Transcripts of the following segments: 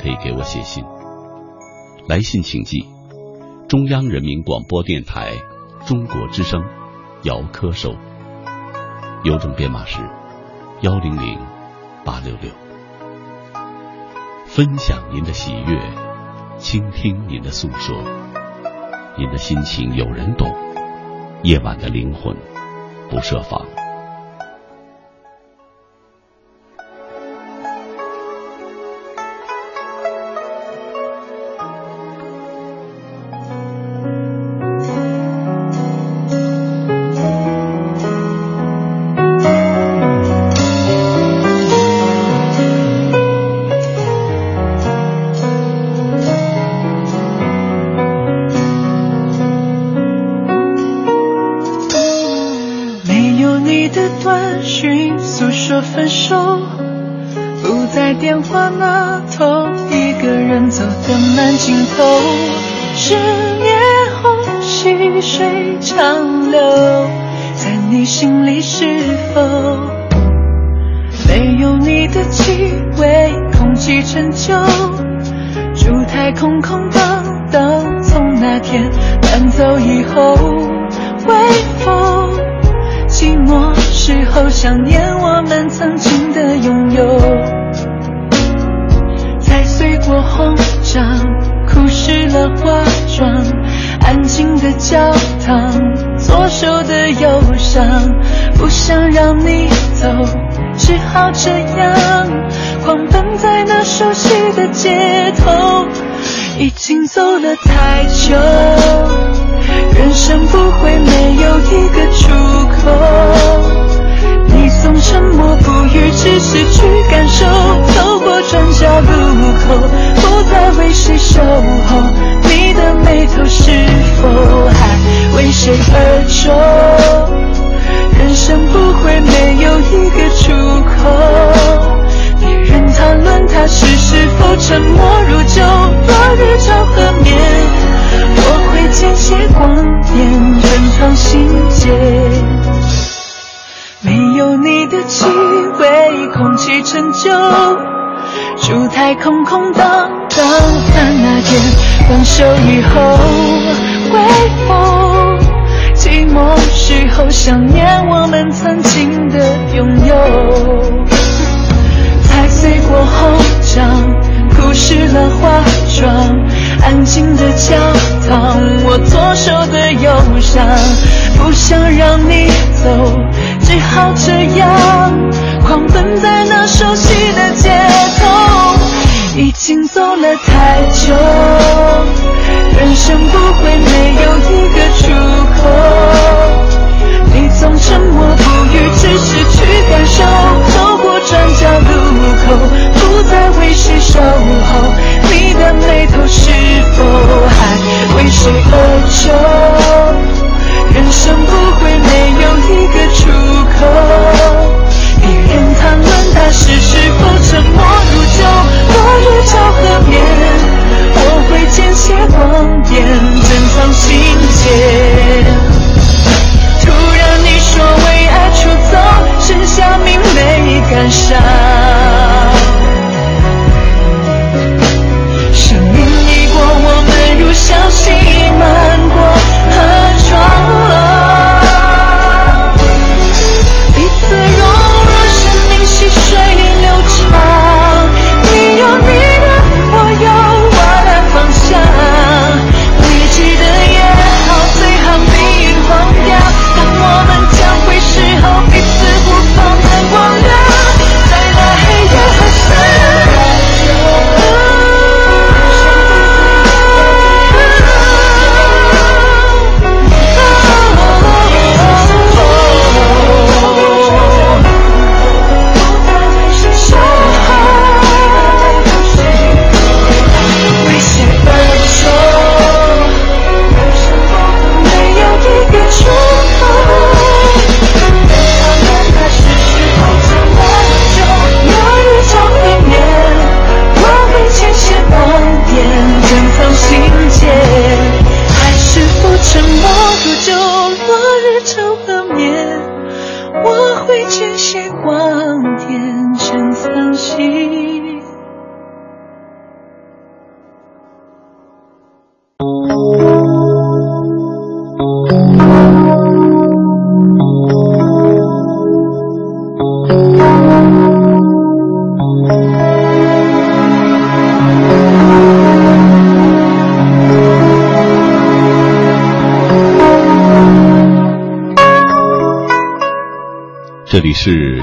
可以给我写信。来信请寄中央人民广播电台中国之声姚科收，邮政编码是幺零零八六六。分享您的喜悦，倾听您的诉说，您的心情有人懂，夜晚的灵魂不设防。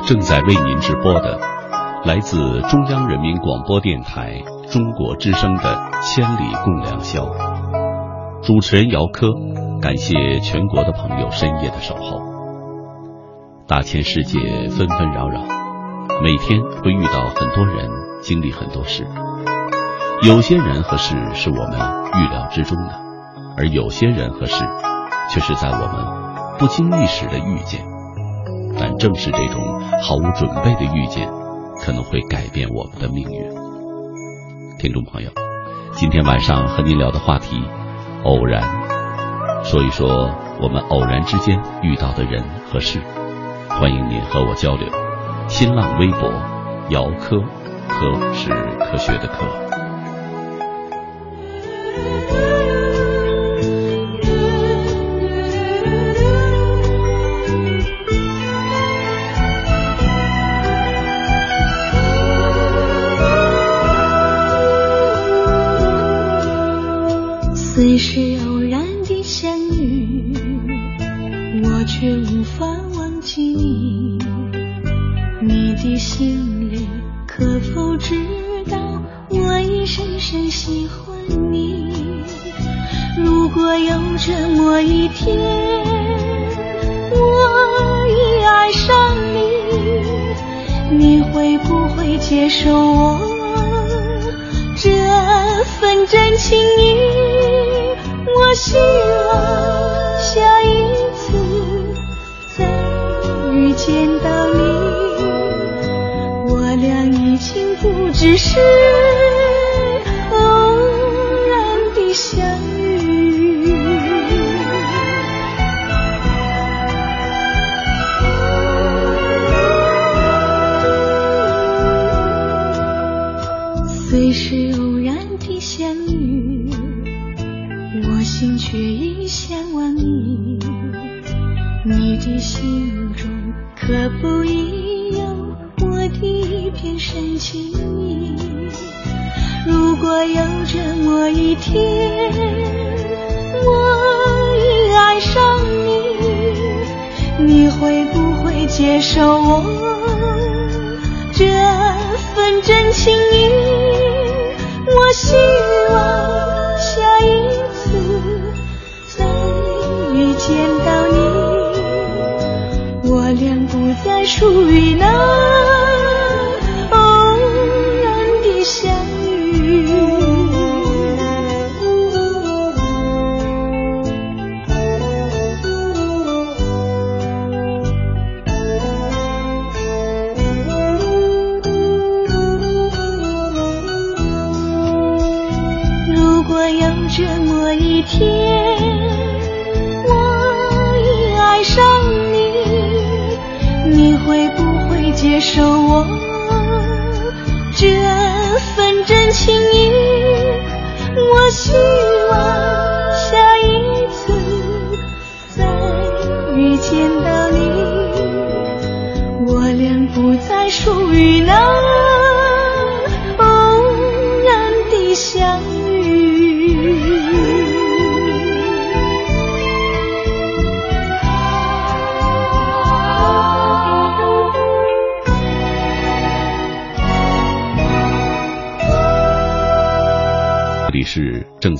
正在为您直播的，来自中央人民广播电台中国之声的《千里共良宵》。主持人姚科，感谢全国的朋友深夜的守候。大千世界纷纷扰扰，每天会遇到很多人，经历很多事。有些人和事是我们预料之中的，而有些人和事却是在我们不经意时的遇见。正是这种毫无准备的遇见，可能会改变我们的命运。听众朋友，今天晚上和您聊的话题，偶然，说一说我们偶然之间遇到的人和事。欢迎您和我交流。新浪微博，姚科，科是科学的科。喜欢你。如果有这么一天我已爱上你。你会不会接受我这份真情意我希望下一次再遇见到你。我俩已经不只是接受我这份真情意我希望下一次再遇见到你。我俩不再属于那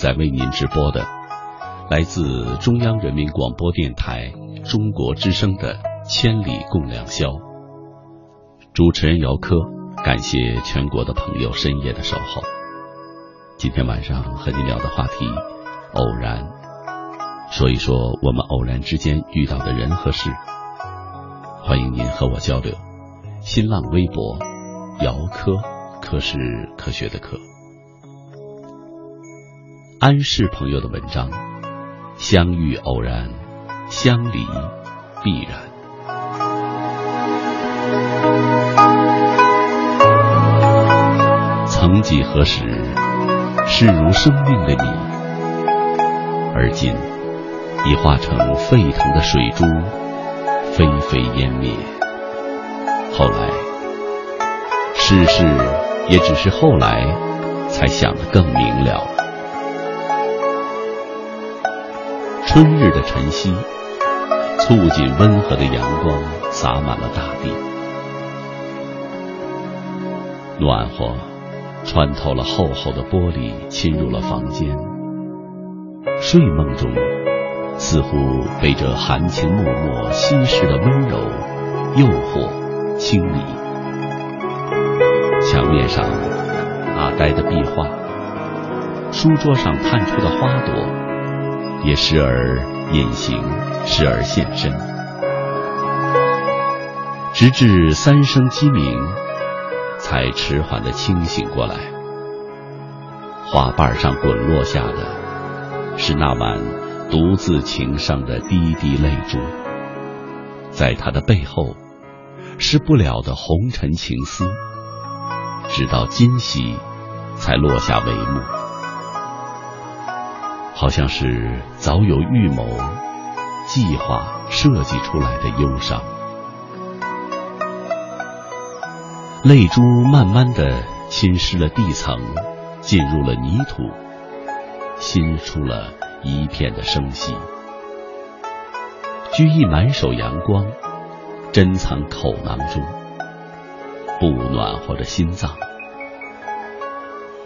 在为您直播的，来自中央人民广播电台中国之声的《千里共良宵》。主持人姚科，感谢全国的朋友深夜的守候。今天晚上和您聊的话题，偶然，说一说我们偶然之间遇到的人和事。欢迎您和我交流。新浪微博，姚科，科是科学的科。安氏朋友的文章：相遇偶然，相离必然。曾几何时，视如生命的你，而今已化成沸腾的水珠，飞飞烟灭。后来，世事也只是后来才想得更明了。春日的晨曦，促进温和的阳光洒满了大地，暖和穿透了厚厚的玻璃，侵入了房间。睡梦中，似乎被这含情脉脉、稀释的温柔诱惑、清理。墙面上阿呆的壁画，书桌上探出的花朵，也时而隐形，时而现身。直至三声鸡鸣，才迟缓的清醒过来。花瓣上滚落下的，是那晚独自情伤的滴滴泪珠。在他的背后，是不了的红尘情思，直到今夕，才落下帷幕。好像是早有预谋、计划设计出来的忧伤。泪珠慢慢的侵蚀了地层，进入了泥土，新出了一片的生息。居意满手阳光，珍藏口囊中，不暖和着心脏。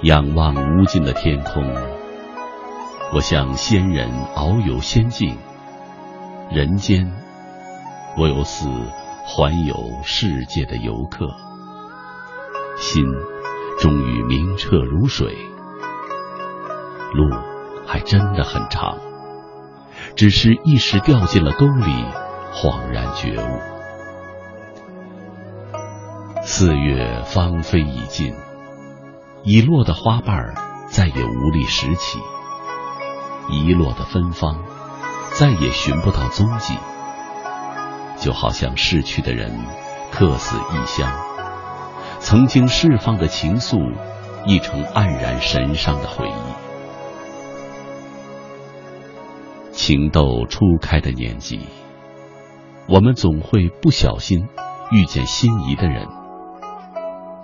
仰望无尽的天空，我像仙人遨游仙境，人间，我又似环游世界的游客。心终于明澈如水，路还真的很长，只是一时掉进了沟里，恍然觉悟。四月芳菲已尽，已落的花瓣再也无力拾起，遗落的芬芳再也寻不到踪迹，就好像逝去的人客死异乡。曾经释放的情愫，亦成黯然神伤的回忆。情窦初开的年纪，我们总会不小心遇见心仪的人。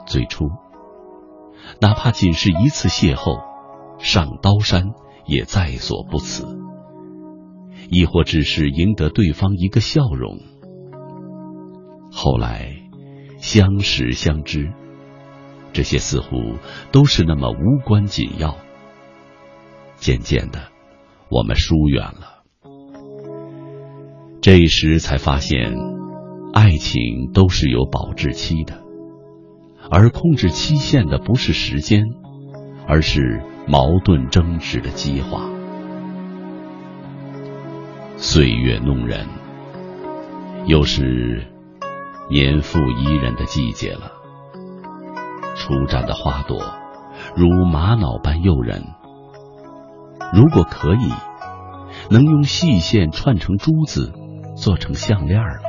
最初，哪怕仅是一次邂逅，上刀山也在所不辞；亦或只是赢得对方一个笑容。后来。相识相知，这些似乎都是那么无关紧要。渐渐的，我们疏远了。这时才发现，爱情都是有保质期的，而控制期限的不是时间，而是矛盾争执的激化。岁月弄人，又是。年复一人的季节了，初绽的花朵如玛瑙般诱人。如果可以，能用细线串成珠子，做成项链了。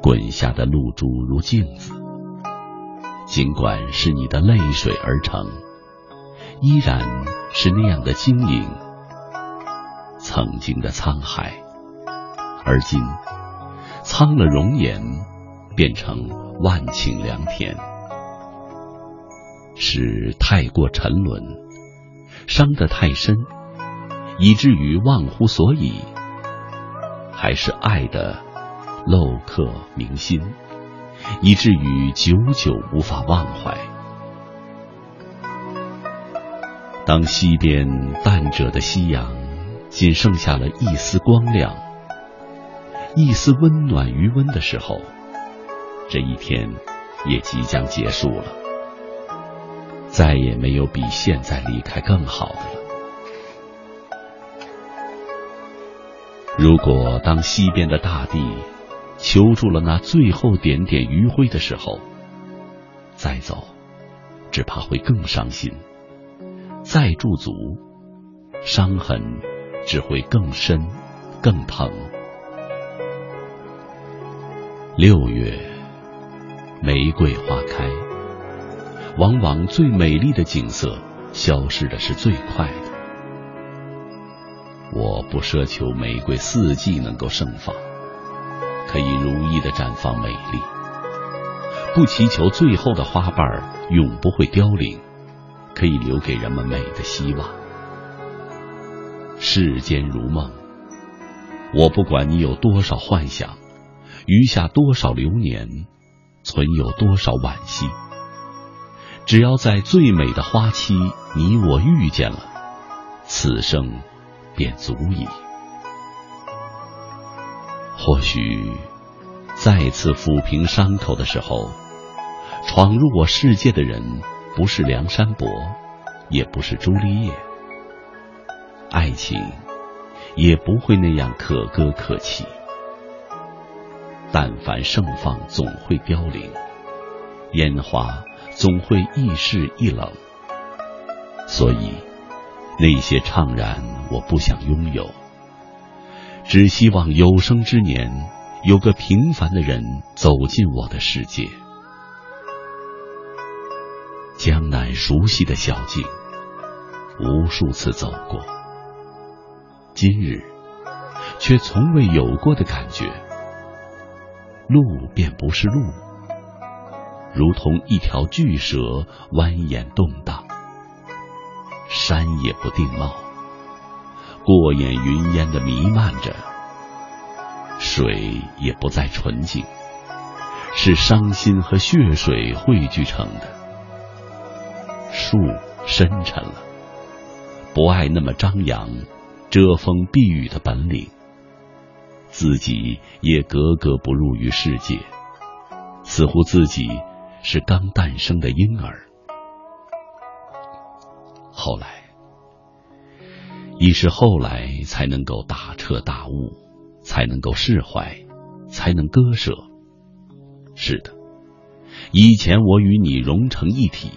滚下的露珠如镜子，尽管是你的泪水而成，依然是那样的晶莹。曾经的沧海，而今。苍了容颜，变成万顷良田，是太过沉沦，伤得太深，以至于忘乎所以；还是爱的镂刻铭心，以至于久久无法忘怀。当西边淡者的夕阳，仅剩下了一丝光亮。一丝温暖余温的时候，这一天也即将结束了，再也没有比现在离开更好的了。如果当西边的大地求助了那最后点点余晖的时候，再走，只怕会更伤心；再驻足，伤痕只会更深、更疼。六月，玫瑰花开。往往最美丽的景色，消失的是最快的。我不奢求玫瑰四季能够盛放，可以如意的绽放美丽；不祈求最后的花瓣永不会凋零，可以留给人们美的希望。世间如梦，我不管你有多少幻想。余下多少流年，存有多少惋惜。只要在最美的花期，你我遇见了，此生便足矣。或许，再次抚平伤口的时候，闯入我世界的人，不是梁山伯，也不是朱丽叶，爱情也不会那样可歌可泣。但凡盛放，总会凋零；烟花总会易逝易冷。所以，那些怅然，我不想拥有。只希望有生之年，有个平凡的人走进我的世界。江南熟悉的小径，无数次走过，今日却从未有过的感觉。路便不是路，如同一条巨蛇蜿蜒动荡；山也不定貌。过眼云烟的弥漫着，水也不再纯净，是伤心和血水汇聚成的。树深沉了，不爱那么张扬，遮风避雨的本领，自己也格格不入于世界，似乎自己是刚诞生的婴儿。后来。已是后来才能够大彻大悟，才能够释怀，才能割舍。是的，以前我与你融成一体，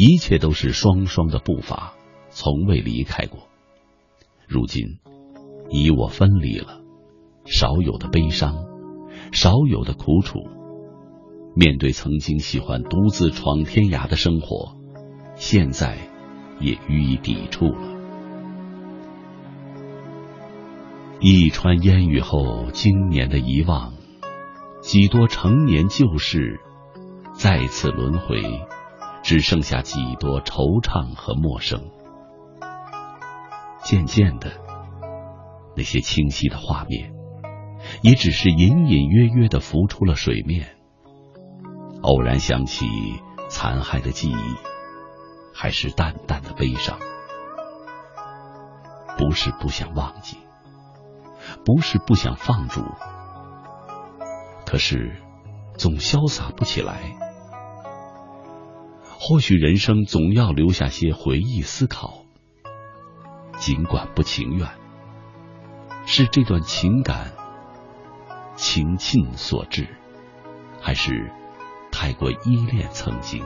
一切都是双双的步伐，从未离开过。如今，你我分离了，少有的悲伤，少有的苦楚。面对曾经喜欢独自闯天涯的生活，现在也予以抵触了。一川烟雨后，经年的遗忘，几多成年旧事再次轮回，只剩下几多惆怅和陌生。渐渐的，那些清晰的画面，也只是隐隐约约的浮出了水面。偶然想起残骸的记忆，还是淡淡的悲伤。不是不想忘记。不是不想放逐，可是总潇洒不起来。或许人生总要留下些回忆思考，尽管不情愿，是这段情感情尽所致，还是太过依恋曾经？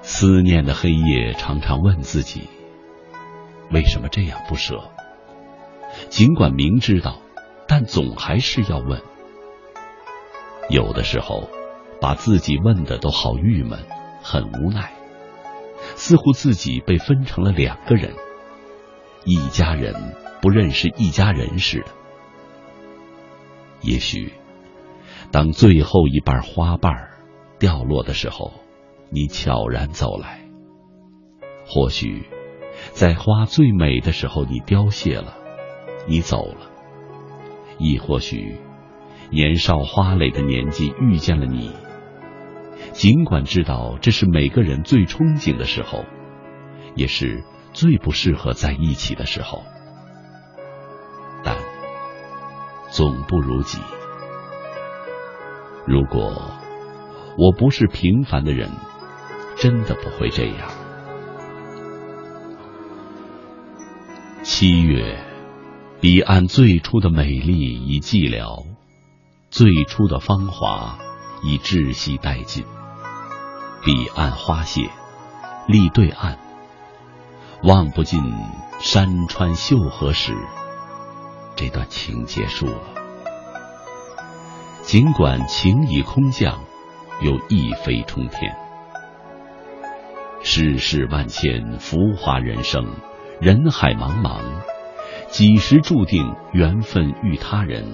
思念的黑夜，常常问自己。为什么这样不舍？尽管明知道，但总还是要问。有的时候，把自己问的都好郁闷，很无奈，似乎自己被分成了两个人，一家人不认识一家人似的。也许，当最后一瓣花瓣掉落的时候，你悄然走来，或许。在花最美的时候，你凋谢了，你走了；亦或许，年少花蕾的年纪遇见了你。尽管知道这是每个人最憧憬的时候，也是最不适合在一起的时候，但总不如己。如果我不是平凡的人，真的不会这样。七月，彼岸最初的美丽已寂寥，最初的芳华已窒息殆尽。彼岸花谢，立对岸，望不尽山川秀河时，这段情结束了。尽管情已空降，又一飞冲天。世事万千，浮华人生。人海茫茫，几时注定缘分遇他人？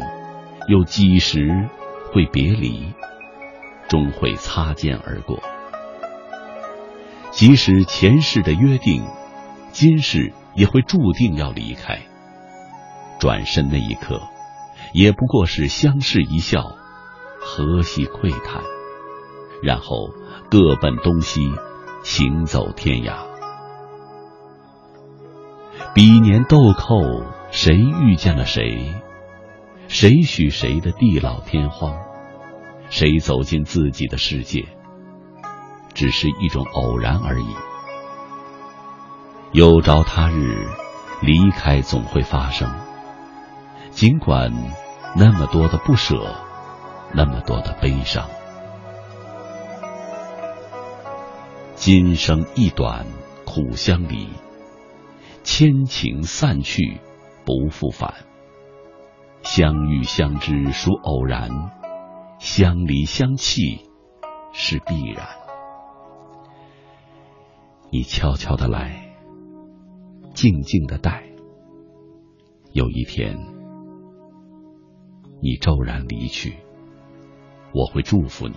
又几时会别离？终会擦肩而过。即使前世的约定，今世也会注定要离开。转身那一刻，也不过是相视一笑，和气喟叹，然后各奔东西，行走天涯。彼年豆蔻，谁遇见了谁？谁许谁的地老天荒？谁走进自己的世界？只是一种偶然而已。有朝他日，离开总会发生。尽管那么多的不舍，那么多的悲伤。今生一短，苦相离。千情散去，不复返。相遇相知属偶然，相离相弃是必然。你悄悄的来，静静的待。有一天，你骤然离去，我会祝福你。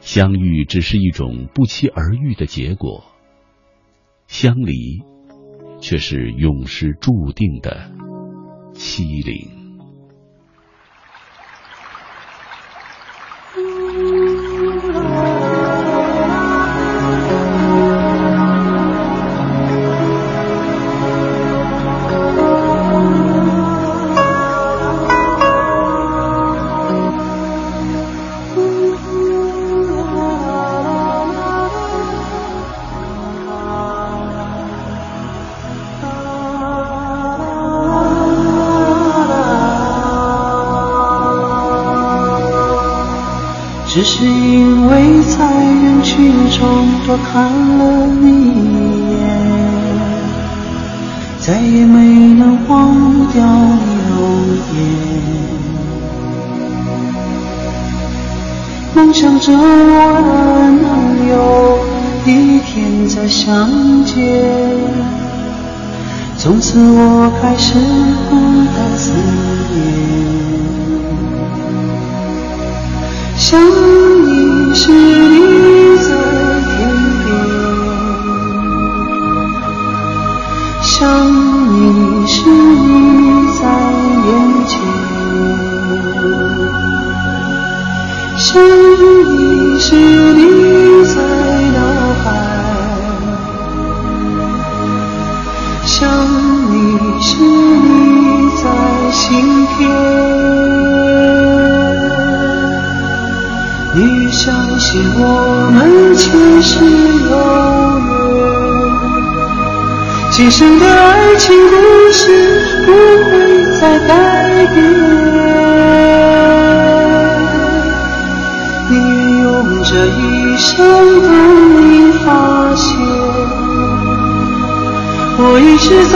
相遇只是一种不期而遇的结果，相离。却是永世注定的凄凌。自我开始改变。宁愿用这一生等你发现，我一直在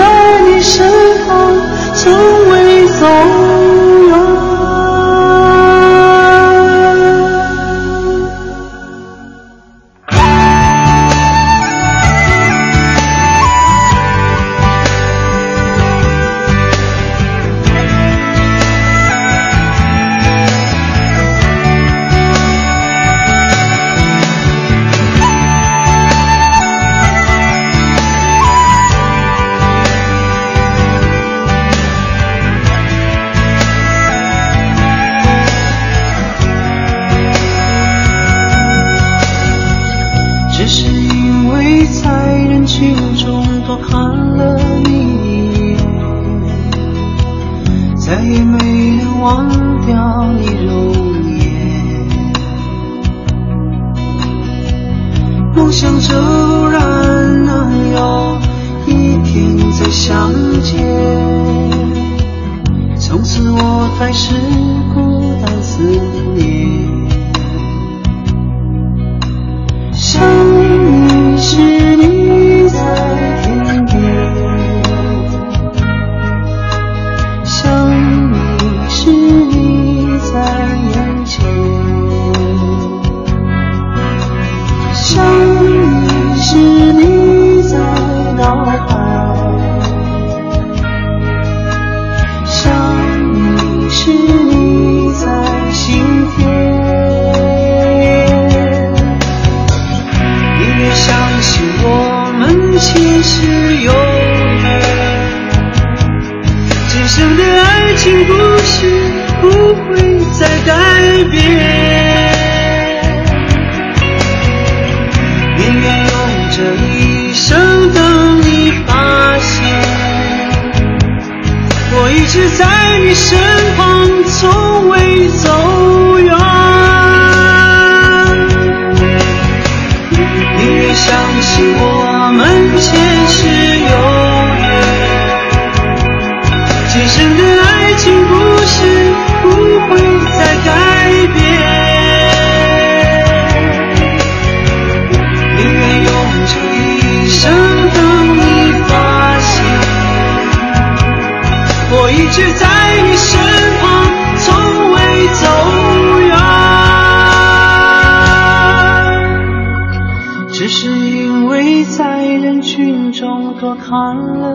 看了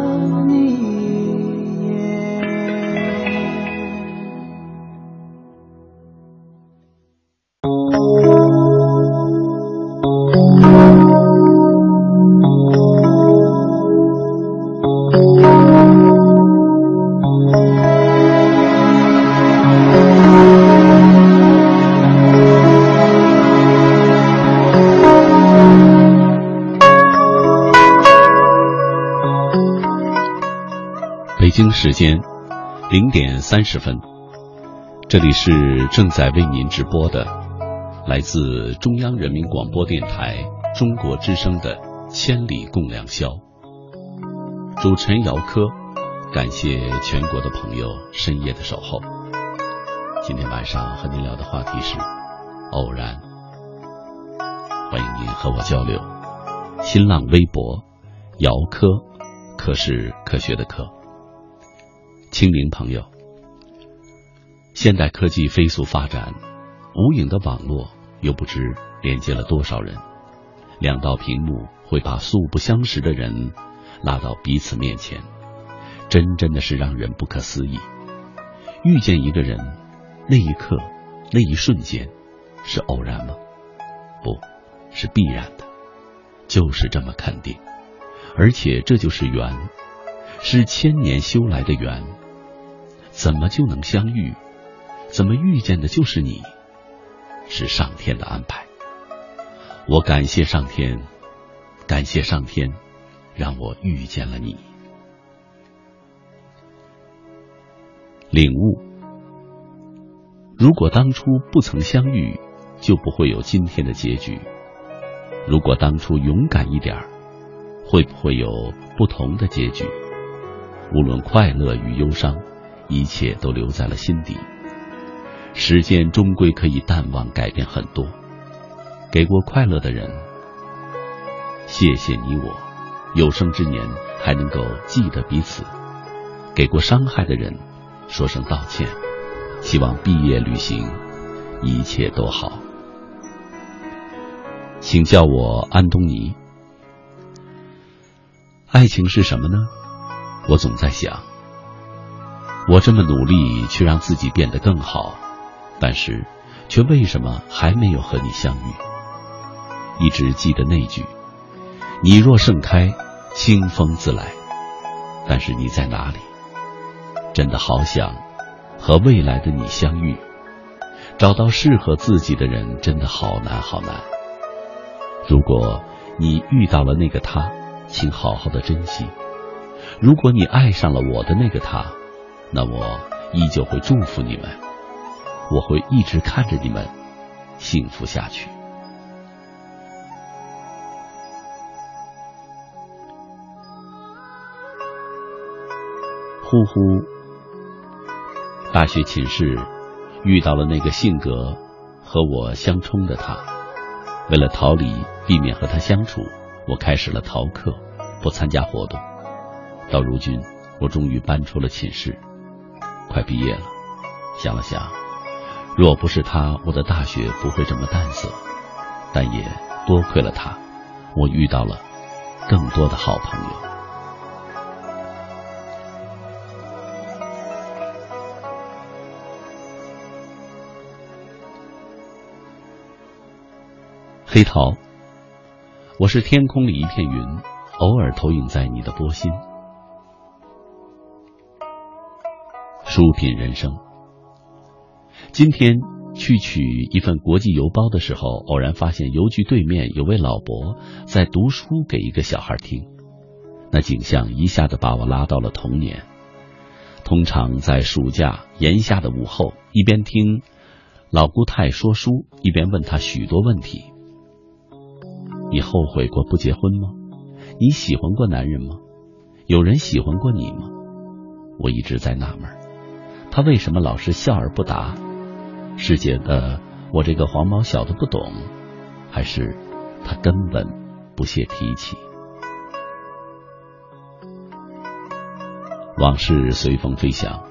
北京时间零点三十分，这里是正在为您直播的来自中央人民广播电台中国之声的《千里共良宵》。主持人姚科，感谢全国的朋友深夜的守候。今天晚上和您聊的话题是偶然，欢迎您和我交流。新浪微博姚科，科是科学的科。清明朋友，现代科技飞速发展，无影的网络又不知连接了多少人。两道屏幕会把素不相识的人拉到彼此面前，真真的是让人不可思议。遇见一个人，那一刻，那一瞬间，是偶然吗？不，是必然的，就是这么肯定。而且这就是缘，是千年修来的缘。怎么就能相遇？怎么遇见的就是你？是上天的安排。我感谢上天，感谢上天，让我遇见了你。领悟：如果当初不曾相遇，就不会有今天的结局。如果当初勇敢一点儿，会不会有不同的结局？无论快乐与忧伤。一切都留在了心底。时间终归可以淡忘，改变很多。给过快乐的人，谢谢你我，有生之年还能够记得彼此。给过伤害的人，说声道歉。希望毕业旅行一切都好。请叫我安东尼。爱情是什么呢？我总在想。我这么努力去让自己变得更好，但是，却为什么还没有和你相遇？一直记得那句：“你若盛开，清风自来。”但是你在哪里？真的好想和未来的你相遇。找到适合自己的人，真的好难好难。如果你遇到了那个他，请好好的珍惜；如果你爱上了我的那个他，那我依旧会祝福你们，我会一直看着你们幸福下去。呼呼，大学寝室遇到了那个性格和我相冲的他，为了逃离，避免和他相处，我开始了逃课，不参加活动。到如今，我终于搬出了寝室。快毕业了，想了想，若不是他，我的大学不会这么淡色。但也多亏了他，我遇到了更多的好朋友。黑桃，我是天空里一片云，偶尔投影在你的波心。书品人生，今天去取一份国际邮包的时候，偶然发现邮局对面有位老伯在读书给一个小孩听，那景象一下子把我拉到了童年。通常在暑假炎夏的午后，一边听老姑太说书，一边问他许多问题。你后悔过不结婚吗？你喜欢过男人吗？有人喜欢过你吗？我一直在纳闷，他为什么老是笑而不答？是觉得我这个黄毛小子不懂，还是他根本不屑提起？往事随风飞翔，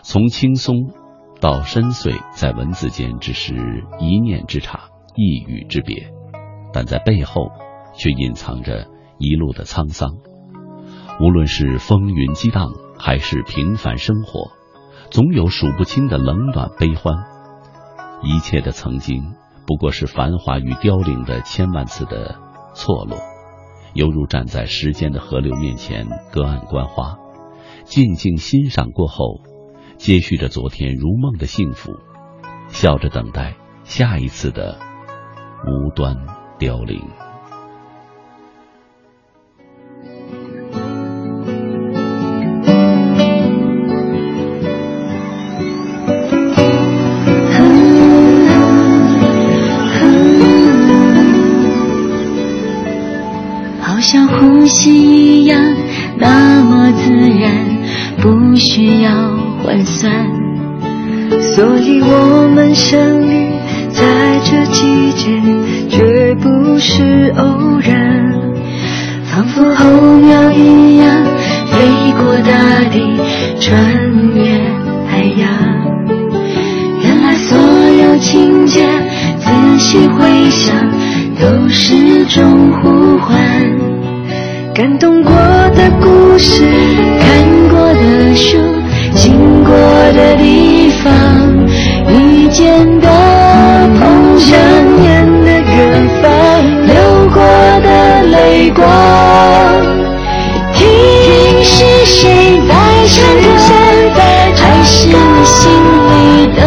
从轻松到深邃，在文字间只是一念之差，一语之别，但在背后却隐藏着一路的沧桑。无论是风云激荡，还是平凡生活，总有数不清的冷暖悲欢。一切的曾经，不过是繁华与凋零的千万次的错落，犹如站在时间的河流面前，隔岸观花。静静欣赏过后，接续着昨天如梦的幸福，笑着等待下一次的无端凋零。夕阳，那么自然。不需要换算，所以我们相遇在这季节，绝不是偶然。仿佛候鸟一样飞过大地，穿越海洋。原来所有情节，仔细回想，都是种呼唤。感动过的故事，看过的书，经过的地方，遇见的碰想念的远方，流过的泪光。听是谁在唱歌，还是你心里的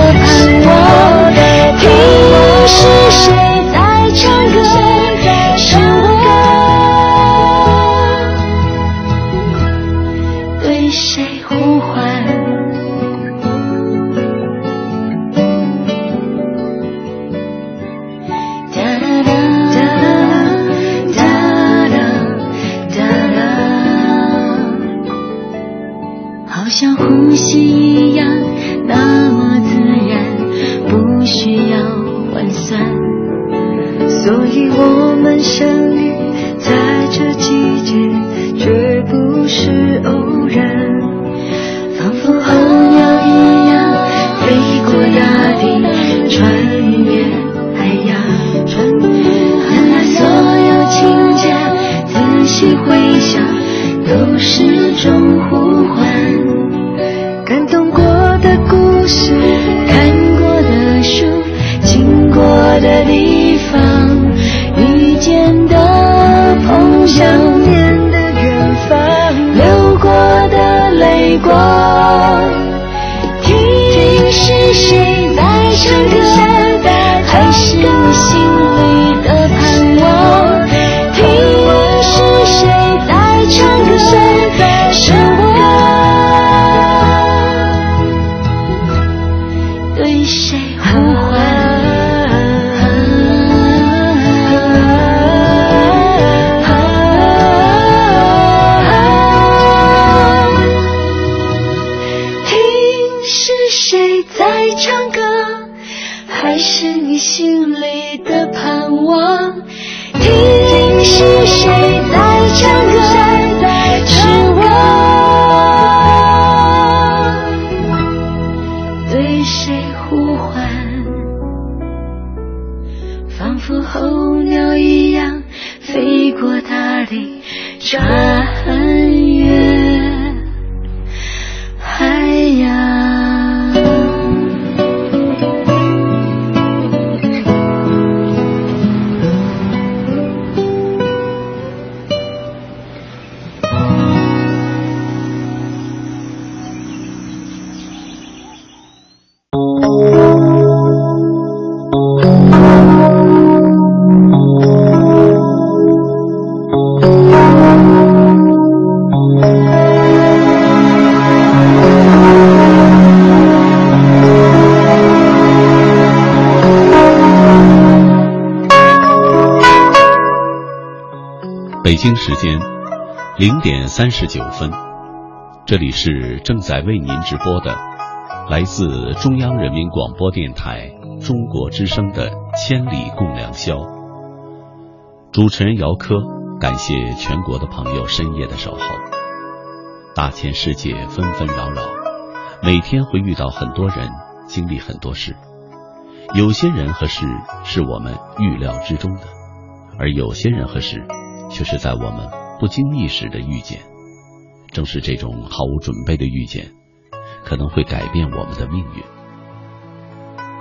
北京时间零点三十九分，这里是正在为您直播的，来自中央人民广播电台中国之声的《千里共良宵》。主持人姚科，感谢全国的朋友深夜的守候。大千世界纷纷扰扰，每天会遇到很多人，经历很多事。有些人和事是我们预料之中的，而有些人和事。却是在我们不经意时的遇见，正是这种毫无准备的遇见，可能会改变我们的命运。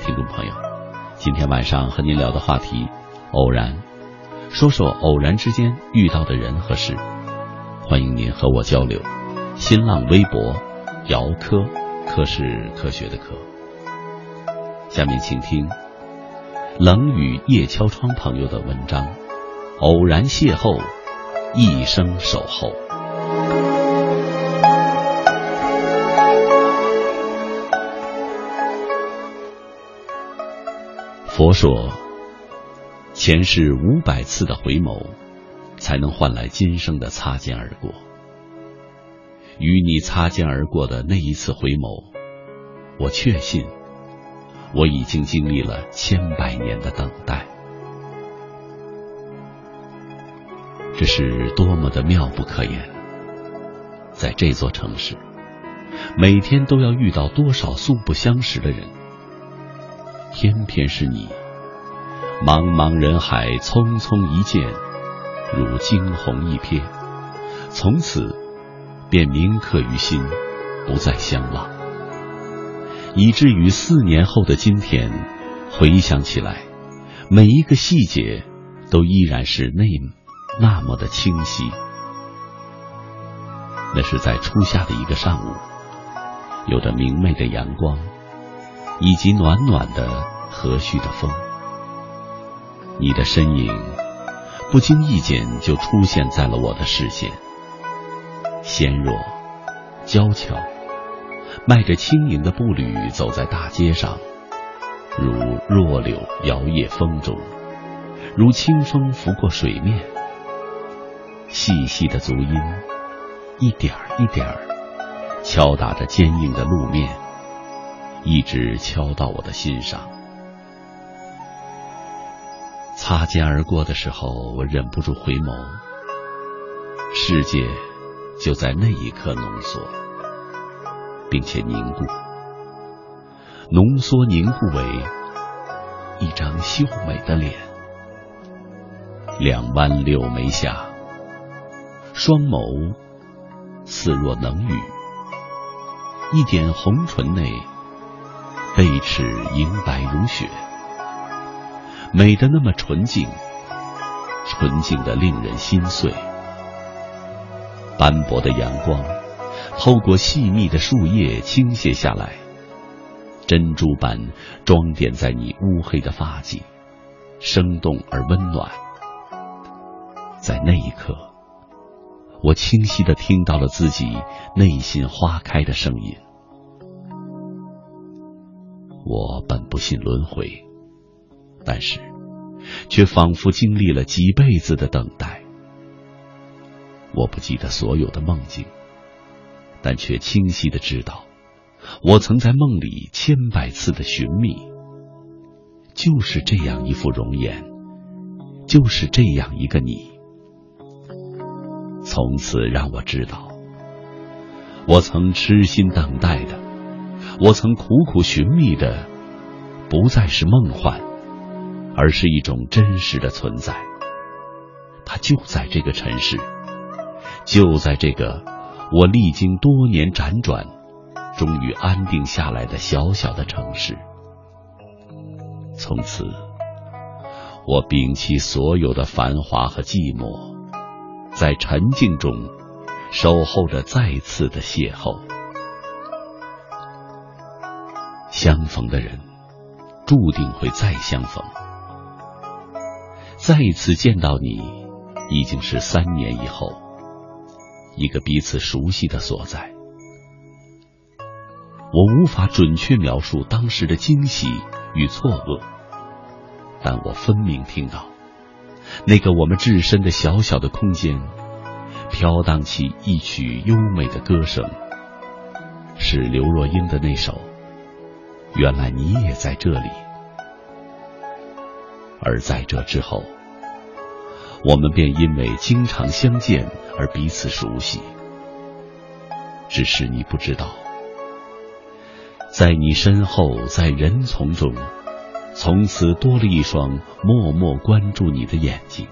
听众朋友，今天晚上和您聊的话题，偶然，说说偶然之间遇到的人和事，欢迎您和我交流。新浪微博，姚科，科是科学的科。下面请听冷雨夜敲窗朋友的文章。偶然邂逅，一生守候。佛说，前世五百次的回眸，才能换来今生的擦肩而过。与你擦肩而过的那一次回眸，我确信，我已经经历了千百年的等待。这是多么的妙不可言！在这座城市，每天都要遇到多少素不相识的人，偏偏是你。茫茫人海，匆匆一见，如惊鸿一瞥，从此便铭刻于心，不再相忘。以至于四年后的今天，回想起来，每一个细节都依然是那。那么的清晰，那是在初夏的一个上午，有着明媚的阳光，以及暖暖的和煦的风。你的身影不经意间就出现在了我的视线，纤弱、娇俏，迈着轻盈的步履走在大街上，如弱柳摇曳风中，如清风拂过水面。细细的足音，一点儿一点儿敲打着坚硬的路面，一直敲到我的心上。擦肩而过的时候，我忍不住回眸，世界就在那一刻浓缩，并且凝固，浓缩凝固为一张秀美的脸，两弯柳眉下。双眸似若能语，一点红唇内，贝齿莹白如雪，美得那么纯净，纯净的令人心碎。斑驳的阳光透过细密的树叶倾泻下来，珍珠般装点在你乌黑的发髻，生动而温暖。在那一刻。我清晰的听到了自己内心花开的声音。我本不信轮回，但是却仿佛经历了几辈子的等待。我不记得所有的梦境，但却清晰的知道，我曾在梦里千百次的寻觅，就是这样一副容颜，就是这样一个你。从此让我知道，我曾痴心等待的，我曾苦苦寻觅的，不再是梦幻，而是一种真实的存在。它就在这个城市，就在这个我历经多年辗转，终于安定下来的小小的城市。从此，我摒弃所有的繁华和寂寞。在沉静中，守候着再次的邂逅。相逢的人，注定会再相逢。再一次见到你，已经是三年以后，一个彼此熟悉的所在。我无法准确描述当时的惊喜与错愕，但我分明听到。那个我们置身的小小的空间，飘荡起一曲优美的歌声，是刘若英的那首《原来你也在这里》。而在这之后，我们便因为经常相见而彼此熟悉。只是你不知道，在你身后，在人丛中。从此多了一双默默关注你的眼睛。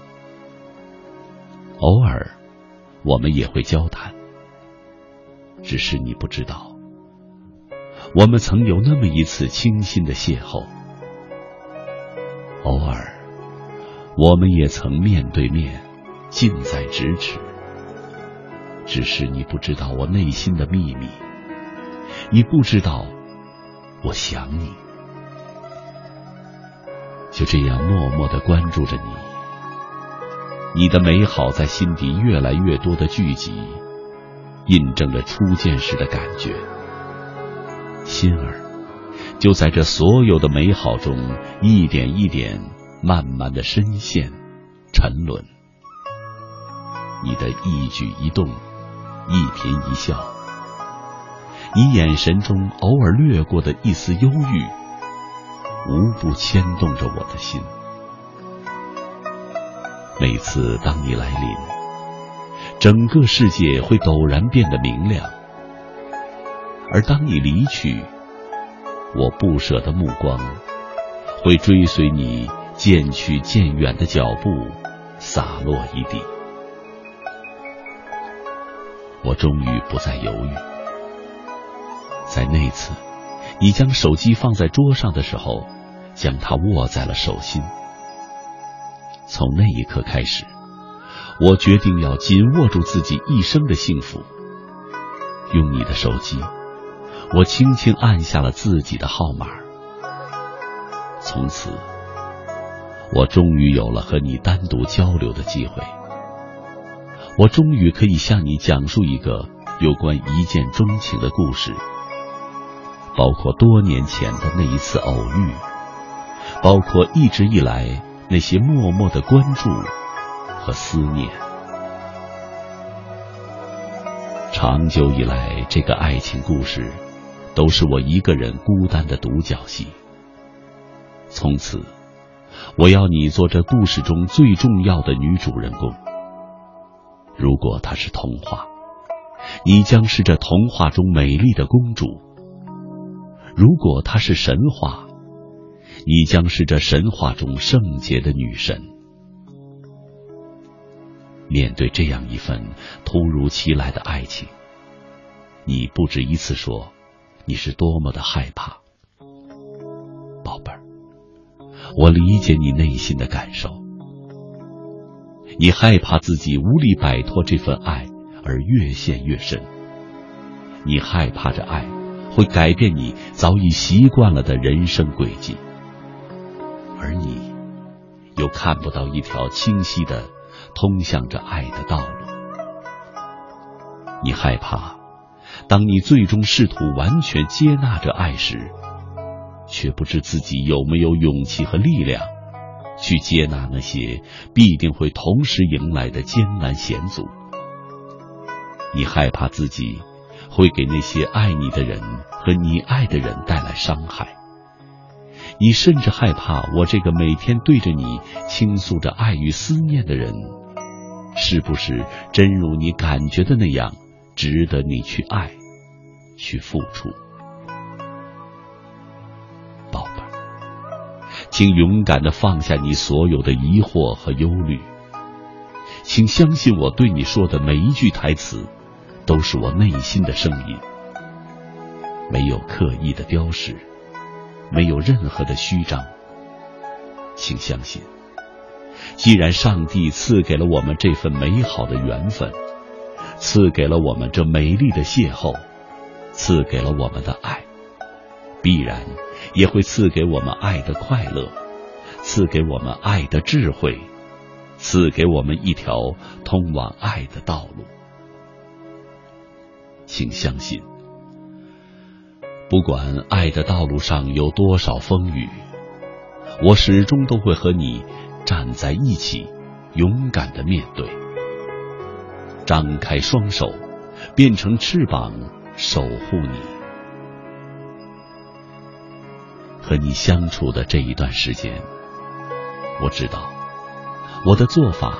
偶尔，我们也会交谈，只是你不知道，我们曾有那么一次倾心的邂逅。偶尔，我们也曾面对面，近在咫尺，只是你不知道我内心的秘密，你不知道，我想你。就这样默默的关注着你，你的美好在心底越来越多的聚集，印证了初见时的感觉。心儿就在这所有的美好中，一点一点慢慢的深陷、沉沦。你的一举一动，一颦一笑，你眼神中偶尔掠过的一丝忧郁。无不牵动着我的心。每次当你来临，整个世界会陡然变得明亮；而当你离去，我不舍的目光会追随你渐去渐远的脚步，洒落一地。我终于不再犹豫，在那次你将手机放在桌上的时候。将它握在了手心。从那一刻开始，我决定要紧握住自己一生的幸福。用你的手机，我轻轻按下了自己的号码。从此，我终于有了和你单独交流的机会。我终于可以向你讲述一个有关一见钟情的故事，包括多年前的那一次偶遇。包括一直以来那些默默的关注和思念，长久以来，这个爱情故事都是我一个人孤单的独角戏。从此，我要你做这故事中最重要的女主人公。如果它是童话，你将是这童话中美丽的公主；如果她是神话，你将是这神话中圣洁的女神。面对这样一份突如其来的爱情，你不止一次说，你是多么的害怕，宝贝儿。我理解你内心的感受，你害怕自己无力摆脱这份爱而越陷越深，你害怕着爱会改变你早已习惯了的人生轨迹。而你，又看不到一条清晰的通向着爱的道路。你害怕，当你最终试图完全接纳着爱时，却不知自己有没有勇气和力量去接纳那些必定会同时迎来的艰难险阻。你害怕自己会给那些爱你的人和你爱的人带来伤害。你甚至害怕，我这个每天对着你倾诉着爱与思念的人，是不是真如你感觉的那样，值得你去爱，去付出？宝贝，请勇敢的放下你所有的疑惑和忧虑，请相信我对你说的每一句台词，都是我内心的声音，没有刻意的雕饰。没有任何的虚张，请相信，既然上帝赐给了我们这份美好的缘分，赐给了我们这美丽的邂逅，赐给了我们的爱，必然也会赐给我们爱的快乐，赐给我们爱的智慧，赐给我们一条通往爱的道路。请相信。不管爱的道路上有多少风雨，我始终都会和你站在一起，勇敢的面对，张开双手，变成翅膀，守护你。和你相处的这一段时间，我知道我的做法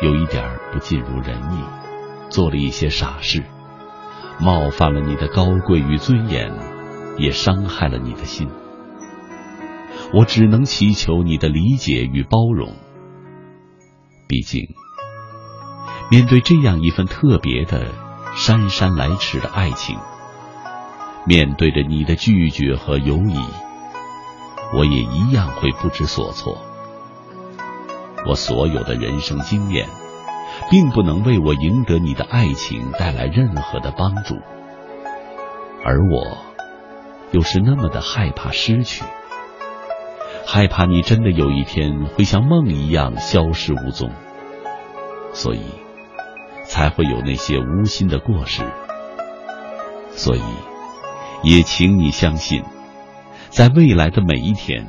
有一点不尽如人意，做了一些傻事，冒犯了你的高贵与尊严，也伤害了你的心。我只能祈求你的理解与包容。毕竟，面对这样一份特别的、姗姗来迟的爱情，面对着你的拒绝和犹疑，我也一样会不知所措。我所有的人生经验，并不能为我赢得你的爱情带来任何的帮助，而我又是那么的害怕失去。害怕你真的有一天会像梦一样消失无踪，所以才会有那些无心的过失。所以，也请你相信，在未来的每一天，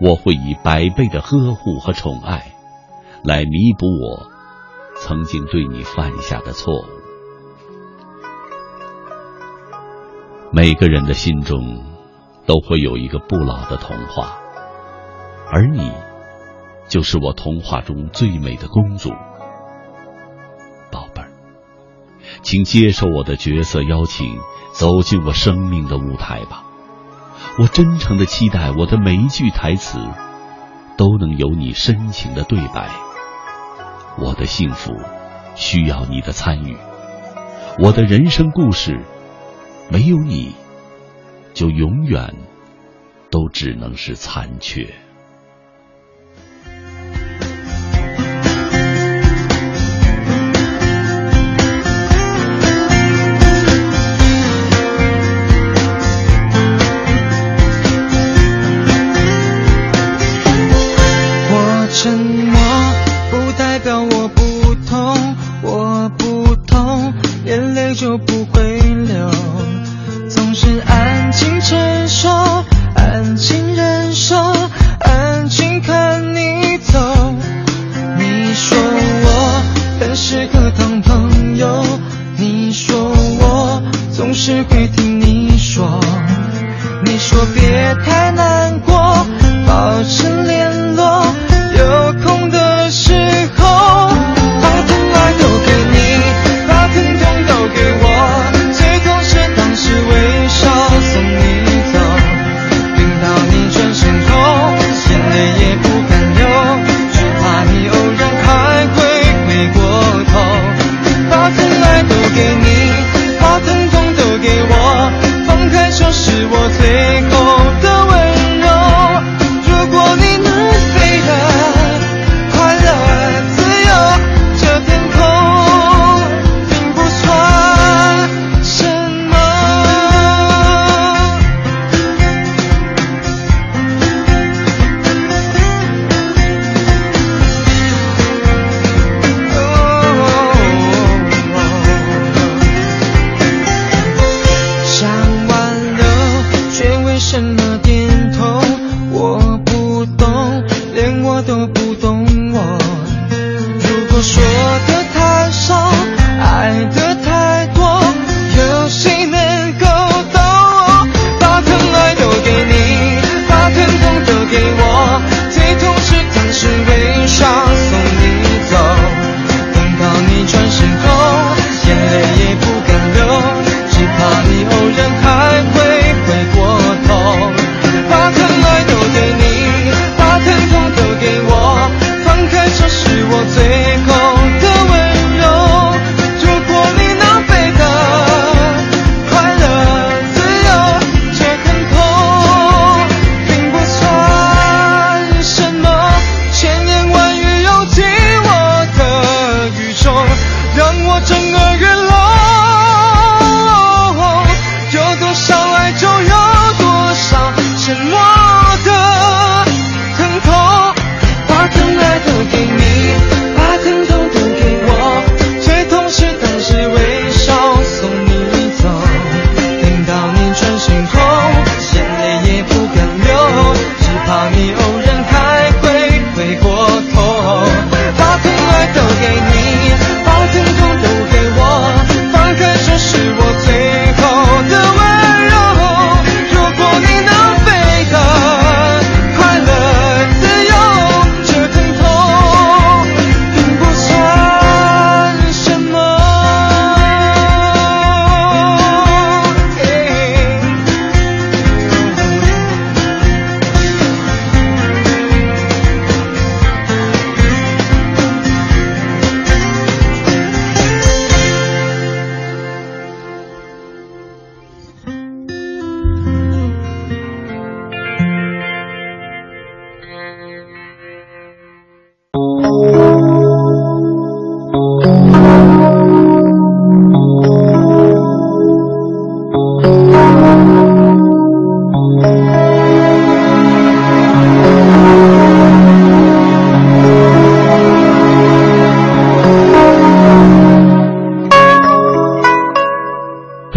我会以百倍的呵护和宠爱，来弥补我曾经对你犯下的错误。每个人的心中都会有一个不老的童话。而你，就是我童话中最美的公主，宝贝儿，请接受我的角色邀请，走进我生命的舞台吧。我真诚的期待，我的每一句台词都能有你深情的对白。我的幸福需要你的参与，我的人生故事没有你，就永远都只能是残缺。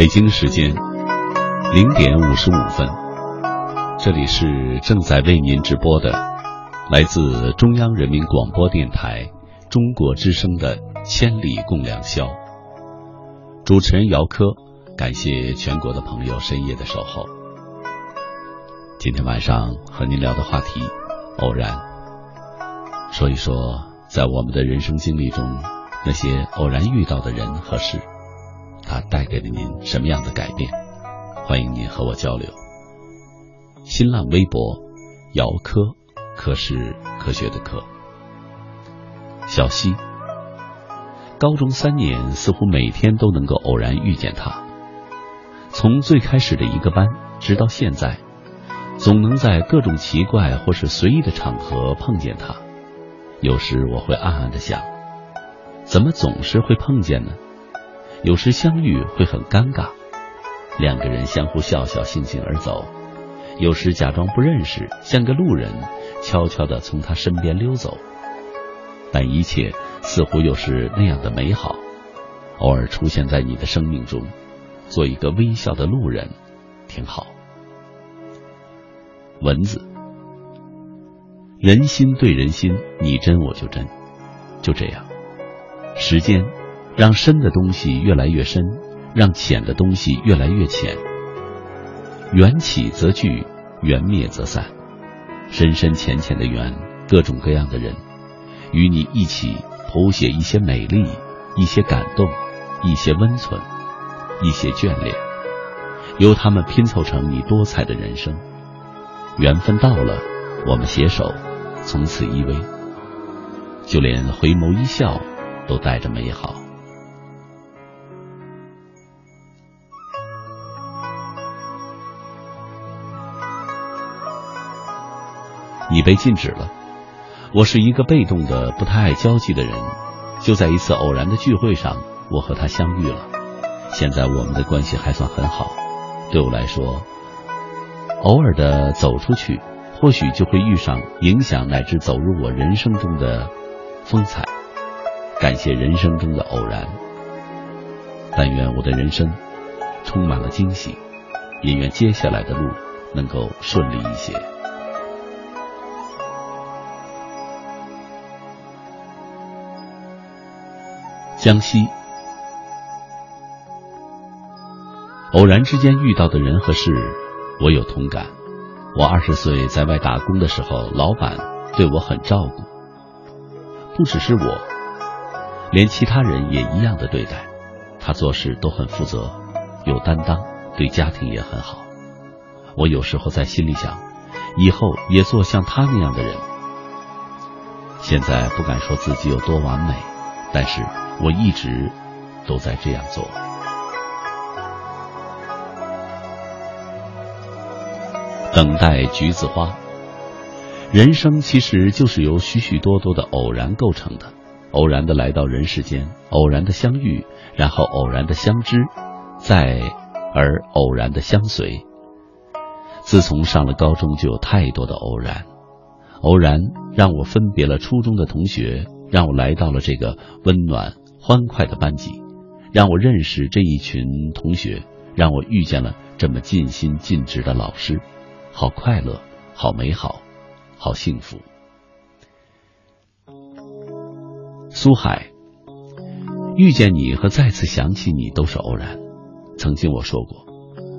北京时间零点五十五分，这里是正在为您直播的来自中央人民广播电台中国之声的《千里共良宵》。主持人姚科，感谢全国的朋友深夜的守候。今天晚上和您聊的话题，偶然，说一说在我们的人生经历中那些偶然遇到的人和事。带给了您什么样的改变？欢迎您和我交流。新浪微博，姚科，科是科学的科。小溪，高中三年似乎每天都能够偶然遇见他。从最开始的一个班，直到现在，总能在各种奇怪或是随意的场合碰见他。有时我会暗暗的想，怎么总是会碰见呢？有时相遇会很尴尬，两个人相互笑笑，悻悻而走；有时假装不认识，像个路人，悄悄地从他身边溜走。但一切似乎又是那样的美好。偶尔出现在你的生命中，做一个微笑的路人，挺好。文字，人心对人心，你真我就真，就这样。时间。让深的东西越来越深，让浅的东西越来越浅。缘起则聚，缘灭则散。深深浅浅的缘，各种各样的人，与你一起谱写一些美丽，一些感动，一些温存，一些眷恋，由他们拼凑成你多彩的人生。缘分到了，我们携手，从此依偎。就连回眸一笑，都带着美好。你被禁止了。我是一个被动的、不太爱交际的人。就在一次偶然的聚会上，我和他相遇了。现在我们的关系还算很好。对我来说，偶尔的走出去，或许就会遇上影响乃至走入我人生中的风采。感谢人生中的偶然。但愿我的人生充满了惊喜，也愿接下来的路能够顺利一些。江西，偶然之间遇到的人和事，我有同感。我二十岁在外打工的时候，老板对我很照顾，不只是我，连其他人也一样的对待。他做事都很负责，有担当，对家庭也很好。我有时候在心里想，以后也做像他那样的人。现在不敢说自己有多完美，但是。我一直都在这样做。等待橘子花，人生其实就是由许许多多的偶然构成的。偶然的来到人世间，偶然的相遇，然后偶然的相知，再而偶然的相随。自从上了高中，就有太多的偶然。偶然让我分别了初中的同学，让我来到了这个温暖。欢快的班级，让我认识这一群同学，让我遇见了这么尽心尽职的老师，好快乐，好美好，好幸福。苏海，遇见你和再次想起你都是偶然。曾经我说过，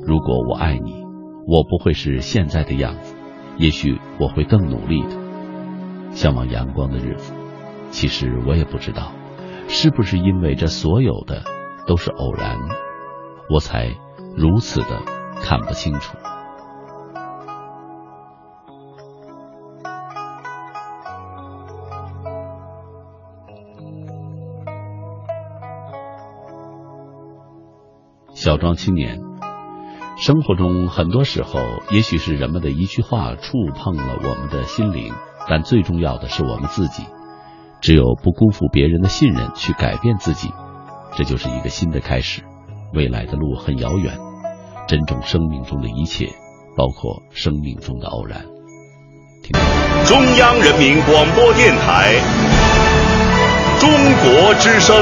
如果我爱你，我不会是现在的样子，也许我会更努力的，向往阳光的日子。其实我也不知道。是不是因为这所有的都是偶然，我才如此的看不清楚？小庄青年，生活中很多时候，也许是人们的一句话触碰了我们的心灵，但最重要的是我们自己。只有不辜负别人的信任去改变自己这就是一个新的开始未来的路很遥远珍重生命中的一切包括生命中的偶然。中央人民广播电台中国之声。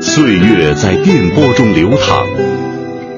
岁月在电波中流淌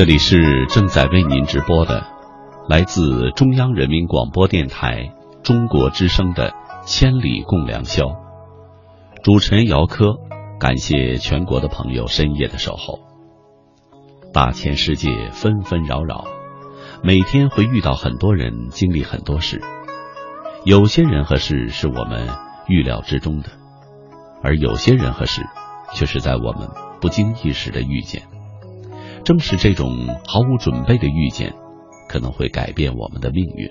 这里是正在为您直播的，来自中央人民广播电台中国之声的《千里共良宵》，主持人姚科，感谢全国的朋友深夜的守候。大千世界纷纷扰扰，每天会遇到很多人，经历很多事。有些人和事是我们预料之中的，而有些人和事却是在我们不经意时的遇见。正是这种毫无准备的遇见，可能会改变我们的命运。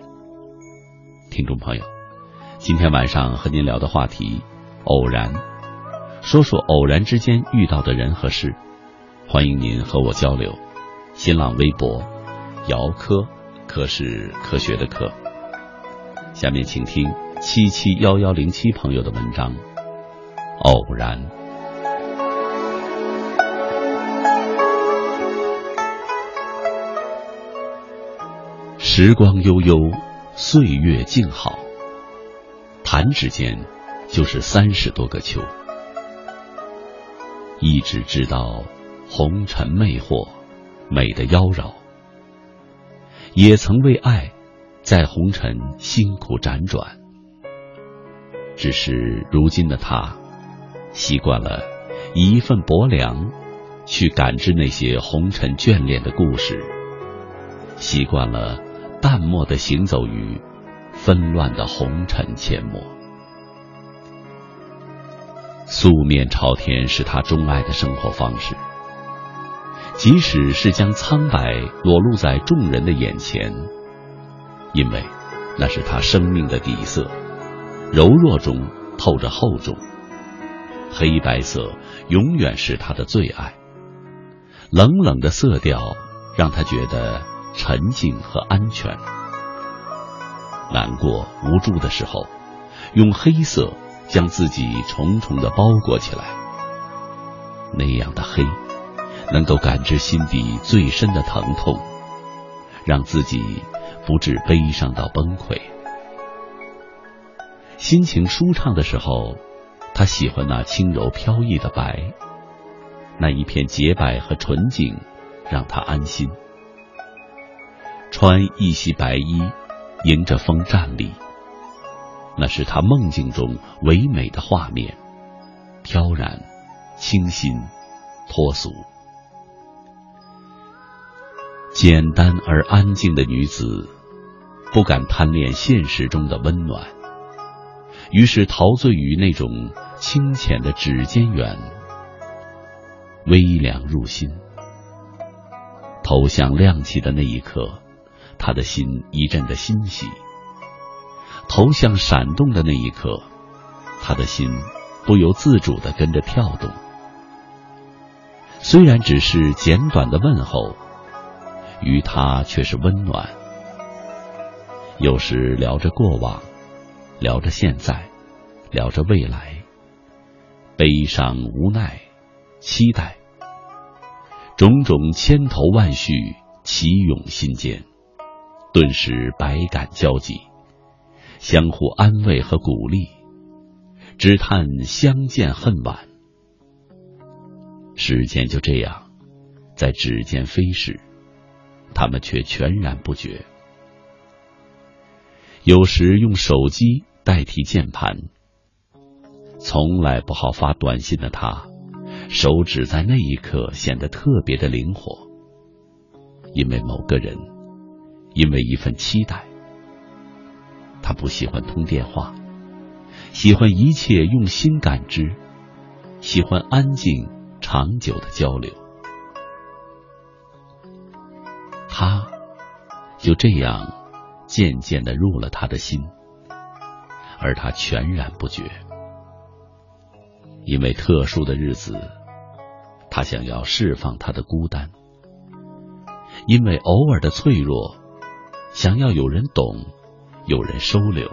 听众朋友，今天晚上和您聊的话题——偶然，说说偶然之间遇到的人和事。欢迎您和我交流。新浪微博：姚科，科是科学的科。下面请听七七幺幺零七朋友的文章《偶然》。时光悠悠，岁月静好。弹指间，就是三十多个秋。一直知道红尘魅惑，美的妖娆。也曾为爱，在红尘辛苦辗转。只是如今的他，习惯了以一份薄凉，去感知那些红尘眷恋的故事。习惯了。淡漠的行走于纷乱的红尘阡陌，素面朝天是他钟爱的生活方式。即使是将苍白裸露在众人的眼前，因为那是他生命的底色，柔弱中透着厚重。黑白色永远是他的最爱，冷冷的色调让他觉得。沉静和安全，难过无助的时候，用黑色将自己重重的包裹起来。那样的黑，能够感知心底最深的疼痛，让自己不至悲伤到崩溃。心情舒畅的时候，他喜欢那轻柔飘逸的白，那一片洁白和纯净，让他安心。穿一袭白衣，迎着风站立，那是他梦境中唯美的画面，飘然、清新、脱俗。简单而安静的女子，不敢贪恋现实中的温暖，于是陶醉于那种清浅的指尖缘，微凉入心。头像亮起的那一刻。他的心一阵的欣喜，头像闪动的那一刻，他的心不由自主的跟着跳动。虽然只是简短的问候，于他却是温暖。有时聊着过往，聊着现在，聊着未来，悲伤、无奈、期待，种种千头万绪齐涌心间。顿时百感交集，相互安慰和鼓励，只叹相见恨晚。时间就这样在指尖飞逝，他们却全然不觉。有时用手机代替键盘，从来不好发短信的他，手指在那一刻显得特别的灵活，因为某个人。因为一份期待，他不喜欢通电话，喜欢一切用心感知，喜欢安静长久的交流。他就这样渐渐的入了他的心，而他全然不觉。因为特殊的日子，他想要释放他的孤单；因为偶尔的脆弱，想要有人懂，有人收留。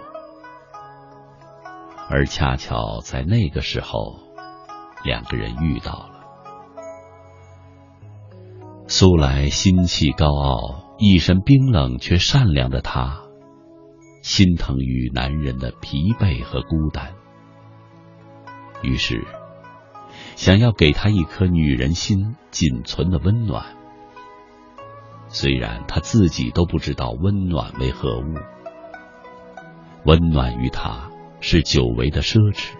而恰巧在那个时候，两个人遇到了。素来心气高傲、一身冰冷却善良的他，心疼于男人的疲惫和孤单，于是想要给他一颗女人心仅存的温暖。虽然他自己都不知道温暖为何物，温暖于他是久违的奢侈。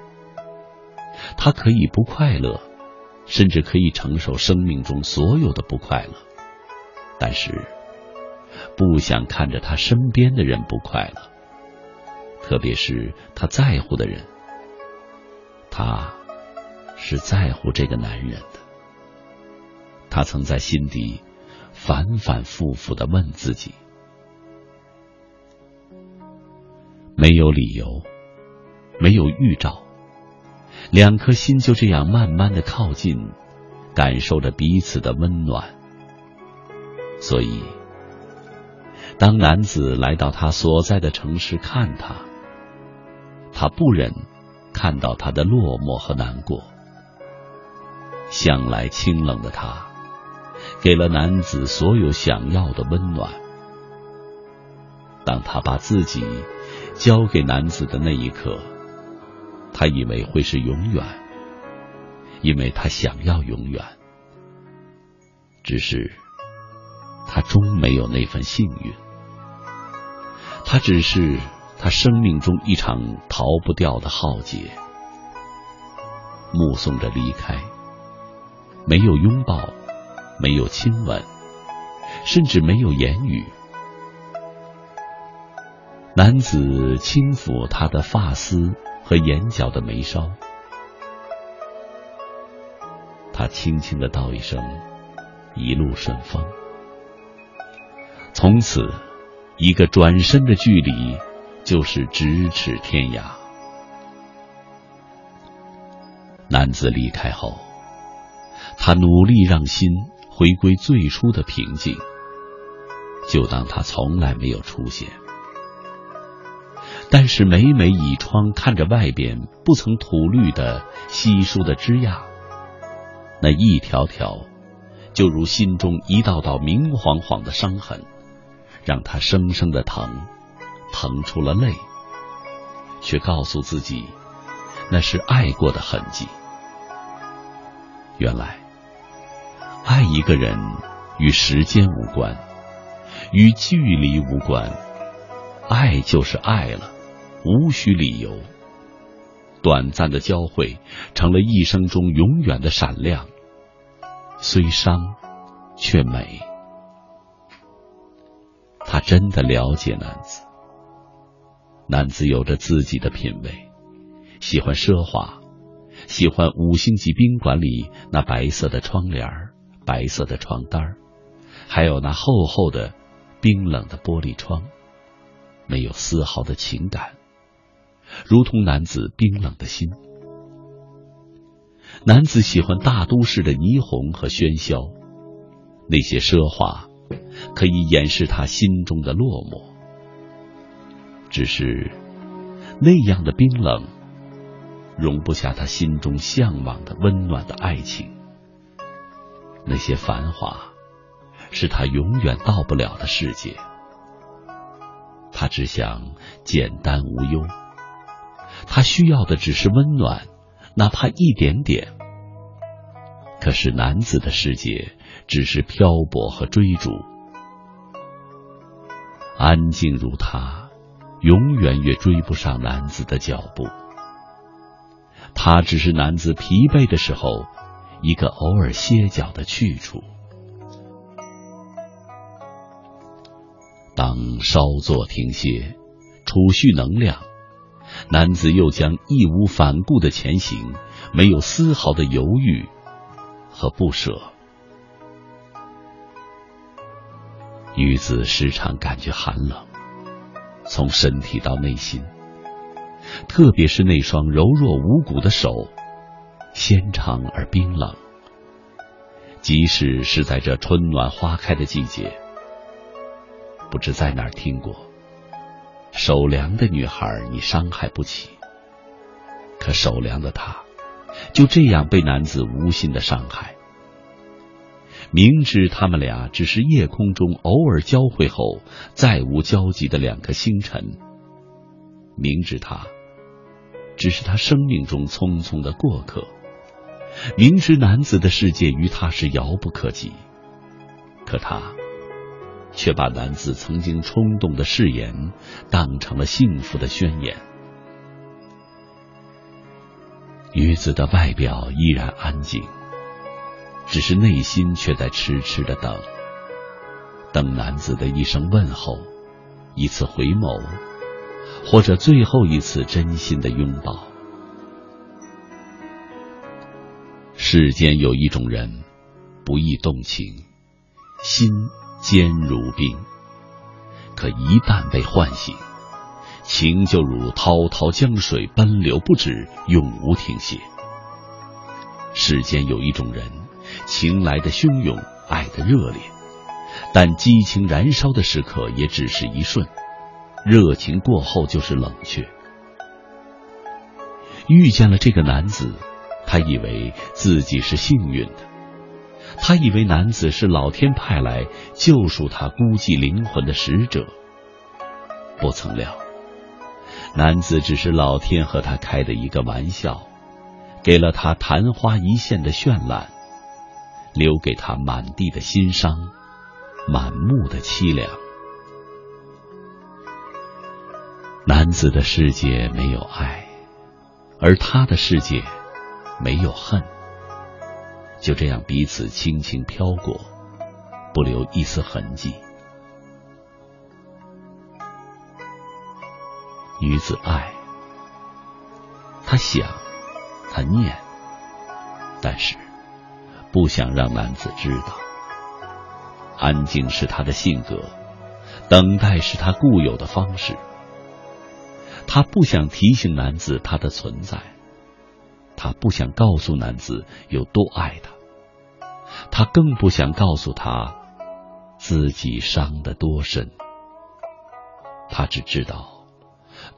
他可以不快乐。甚至可以承受生命中所有的不快乐，但是不想看着他身边的人不快乐，特别是他在乎的人。他是在乎这个男人的。他曾在心底反反复复的问自己：没有理由，没有预兆。两颗心就这样慢慢的靠近，感受着彼此的温暖。所以，当男子来到他所在的城市看他，他不忍看到他的落寞和难过。向来清冷的他，给了男子所有想要的温暖。当他把自己交给男子的那一刻。他以为会是永远，因为他想要永远。只是他终没有那份幸运。他只是他生命中一场逃不掉的浩劫。目送着离开，没有拥抱，没有亲吻，甚至没有言语。男子轻抚她的发丝。和眼角的眉梢，他轻轻的道一声：“一路顺风。”从此，一个转身的距离，就是咫尺天涯。男子离开后，他努力让心回归最初的平静，就当他从来没有出现。但是每每倚窗看着外边不曾吐绿的稀疏的枝桠，那一条条，就如心中一道道明晃晃的伤痕，让他生生的疼，疼出了泪，却告诉自己，那是爱过的痕迹。原来，爱一个人与时间无关，与距离无关，爱就是爱了。无需理由，短暂的交汇成了一生中永远的闪亮。虽伤，却美。他真的了解男子。男子有着自己的品味，喜欢奢华，喜欢五星级宾馆里那白色的窗帘儿、白色的床单还有那厚厚的、冰冷的玻璃窗，没有丝毫的情感。如同男子冰冷的心，男子喜欢大都市的霓虹和喧嚣，那些奢华可以掩饰他心中的落寞。只是那样的冰冷，容不下他心中向往的温暖的爱情。那些繁华，是他永远到不了的世界。他只想简单无忧。他需要的只是温暖，哪怕一点点。可是男子的世界只是漂泊和追逐，安静如他，永远也追不上男子的脚步。他只是男子疲惫的时候一个偶尔歇脚的去处。当稍作停歇，储蓄能量。男子又将义无反顾的前行，没有丝毫的犹豫和不舍。女子时常感觉寒冷，从身体到内心，特别是那双柔弱无骨的手，纤长而冰冷。即使是在这春暖花开的季节，不知在哪儿听过，手凉的女孩你伤害不起，可手凉的她，就这样被男子无心的伤害。明知他们俩只是夜空中偶尔交汇后再无交集的两颗星辰，明知他只是他生命中匆匆的过客。明知男子的世界与他是遥不可及，可他却把男子曾经冲动的誓言当成了幸福的宣言。女子的外表依然安静，只是内心却在痴痴的等，等男子的一声问候，一次回眸，或者最后一次真心的拥抱。世间有一种人，不易动情，心坚如冰。可一旦被唤醒，情就如滔滔江水奔流不止，永无停歇。世间有一种人，情来的汹涌，爱的热烈，但激情燃烧的时刻也只是一瞬，热情过后就是冷却。遇见了这个男子。他以为自己是幸运的，他以为男子是老天派来救赎他孤寂灵魂的使者。不曾料，男子只是老天和他开的一个玩笑，给了他昙花一现的绚烂，留给他满地的心伤，满目的凄凉。男子的世界没有爱，而他的世界。没有恨，就这样彼此轻轻飘过，不留一丝痕迹。女子爱，她想，她念，但是不想让男子知道。安静是她的性格，等待是她固有的方式。她不想提醒男子她的存在。他不想告诉男子有多爱他，他更不想告诉他自己伤得多深。他只知道，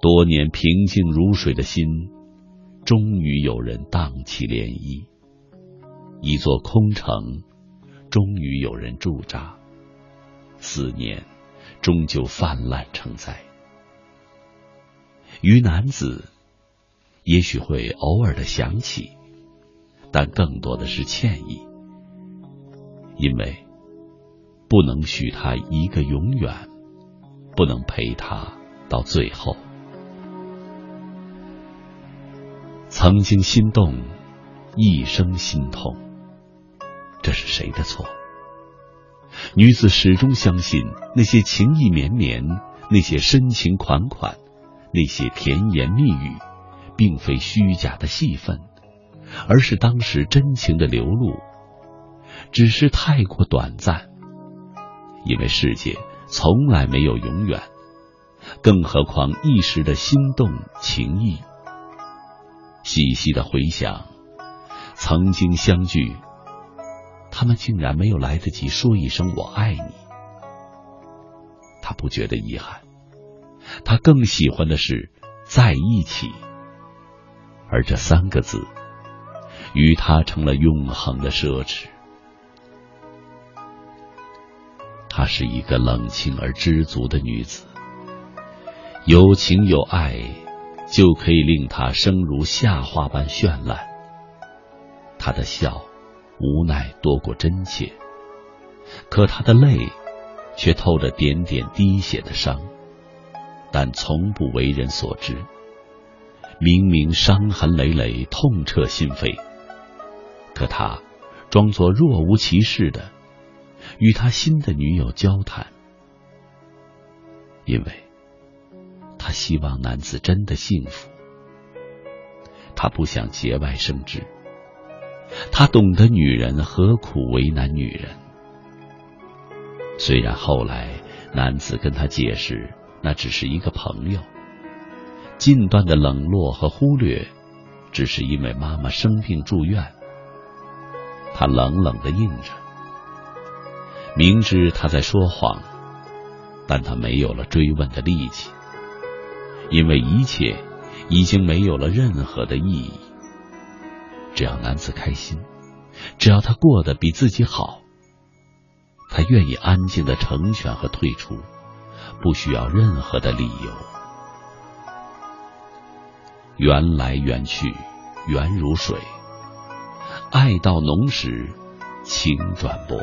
多年平静如水的心，终于有人荡起涟漪；一座空城，终于有人驻扎；思念，终究泛滥成灾。于男子。也许会偶尔的想起，但更多的是歉意，因为不能许他一个永远，不能陪他到最后。曾经心动，一生心痛，这是谁的错？女子始终相信那些情意绵绵，那些深情款款，那些甜言蜜语。并非虚假的戏份，而是当时真情的流露，只是太过短暂。因为世界从来没有永远，更何况一时的心动情意。细细的回想，曾经相聚，他们竟然没有来得及说一声“我爱你”。他不觉得遗憾，他更喜欢的是在一起。而这三个字，与她成了永恒的奢侈。她是一个冷清而知足的女子，有情有爱，就可以令她生如夏花般绚烂。她的笑，无奈多过真切，可她的泪，却透着点点滴血的伤，但从不为人所知。明明伤痕累累，痛彻心扉，可他装作若无其事的与他新的女友交谈，因为他希望男子真的幸福，他不想节外生枝，他懂得女人何苦为难女人，虽然后来男子跟他解释，那只是一个朋友。近段的冷落和忽略，只是因为妈妈生病住院。他冷冷的应着，明知他在说谎，但他没有了追问的力气，因为一切已经没有了任何的意义。只要男子开心，只要他过得比自己好，他愿意安静的成全和退出，不需要任何的理由。缘来缘去，缘如水。爱到浓时，情转薄，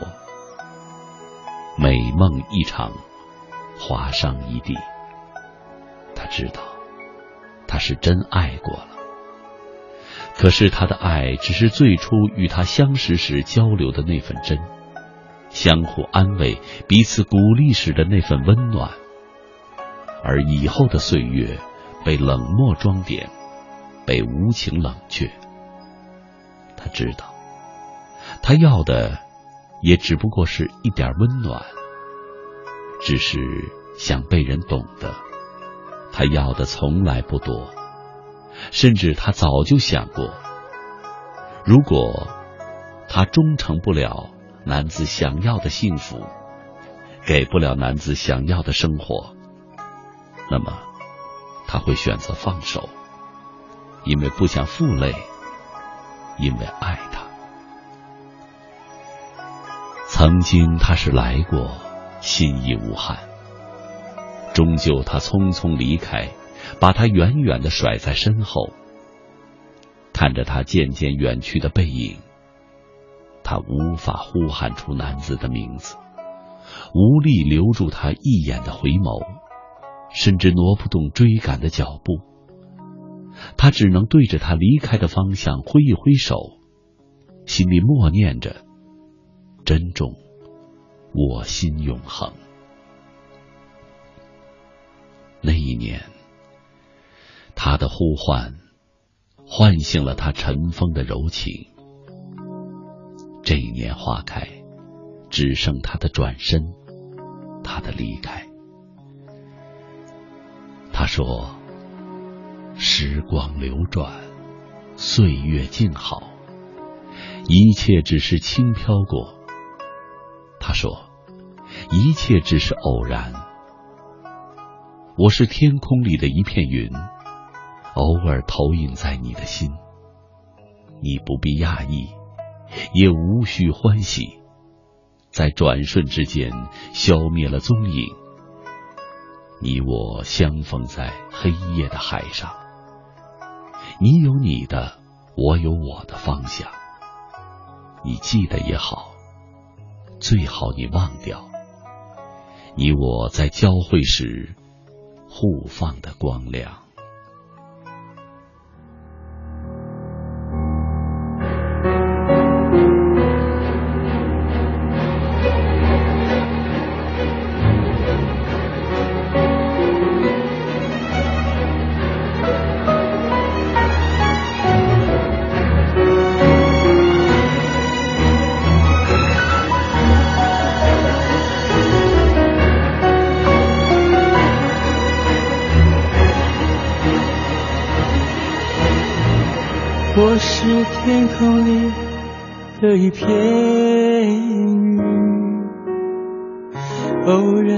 美梦一场，划伤一地。他知道，他是真爱过了。可是他的爱，只是最初与他相识时交流的那份真，相互安慰、彼此鼓励时的那份温暖。而以后的岁月，被冷漠装点，被无情冷却。他知道，他要的也只不过是一点温暖，只是想被人懂得。他要的从来不多，甚至他早就想过，如果他忠诚不了男子想要的幸福，给不了男子想要的生活，那么他会选择放手，因为不想负累。因为爱他，曾经他是来过，心意无憾。终究他匆匆离开，把他远远的甩在身后。看着他渐渐远去的背影，他无法呼喊出男子的名字，无力留住他一眼的回眸，甚至挪不动追赶的脚步。他只能对着他离开的方向挥一挥手，心里默念着：“珍重，我心永恒。”那一年，他的呼唤唤醒了他尘封的柔情。这一年花开，只剩他的转身，他的离开。他说。时光流转，岁月静好，一切只是轻飘过。他说：“一切只是偶然。”我是天空里的一片云，偶尔投影在你的心。你不必讶异，也无需欢喜，在转瞬之间消灭了踪影。你我相逢在黑夜的海上。你有你的，我有我的方向。你记得也好，最好你忘掉。你我在交汇时互放的光亮。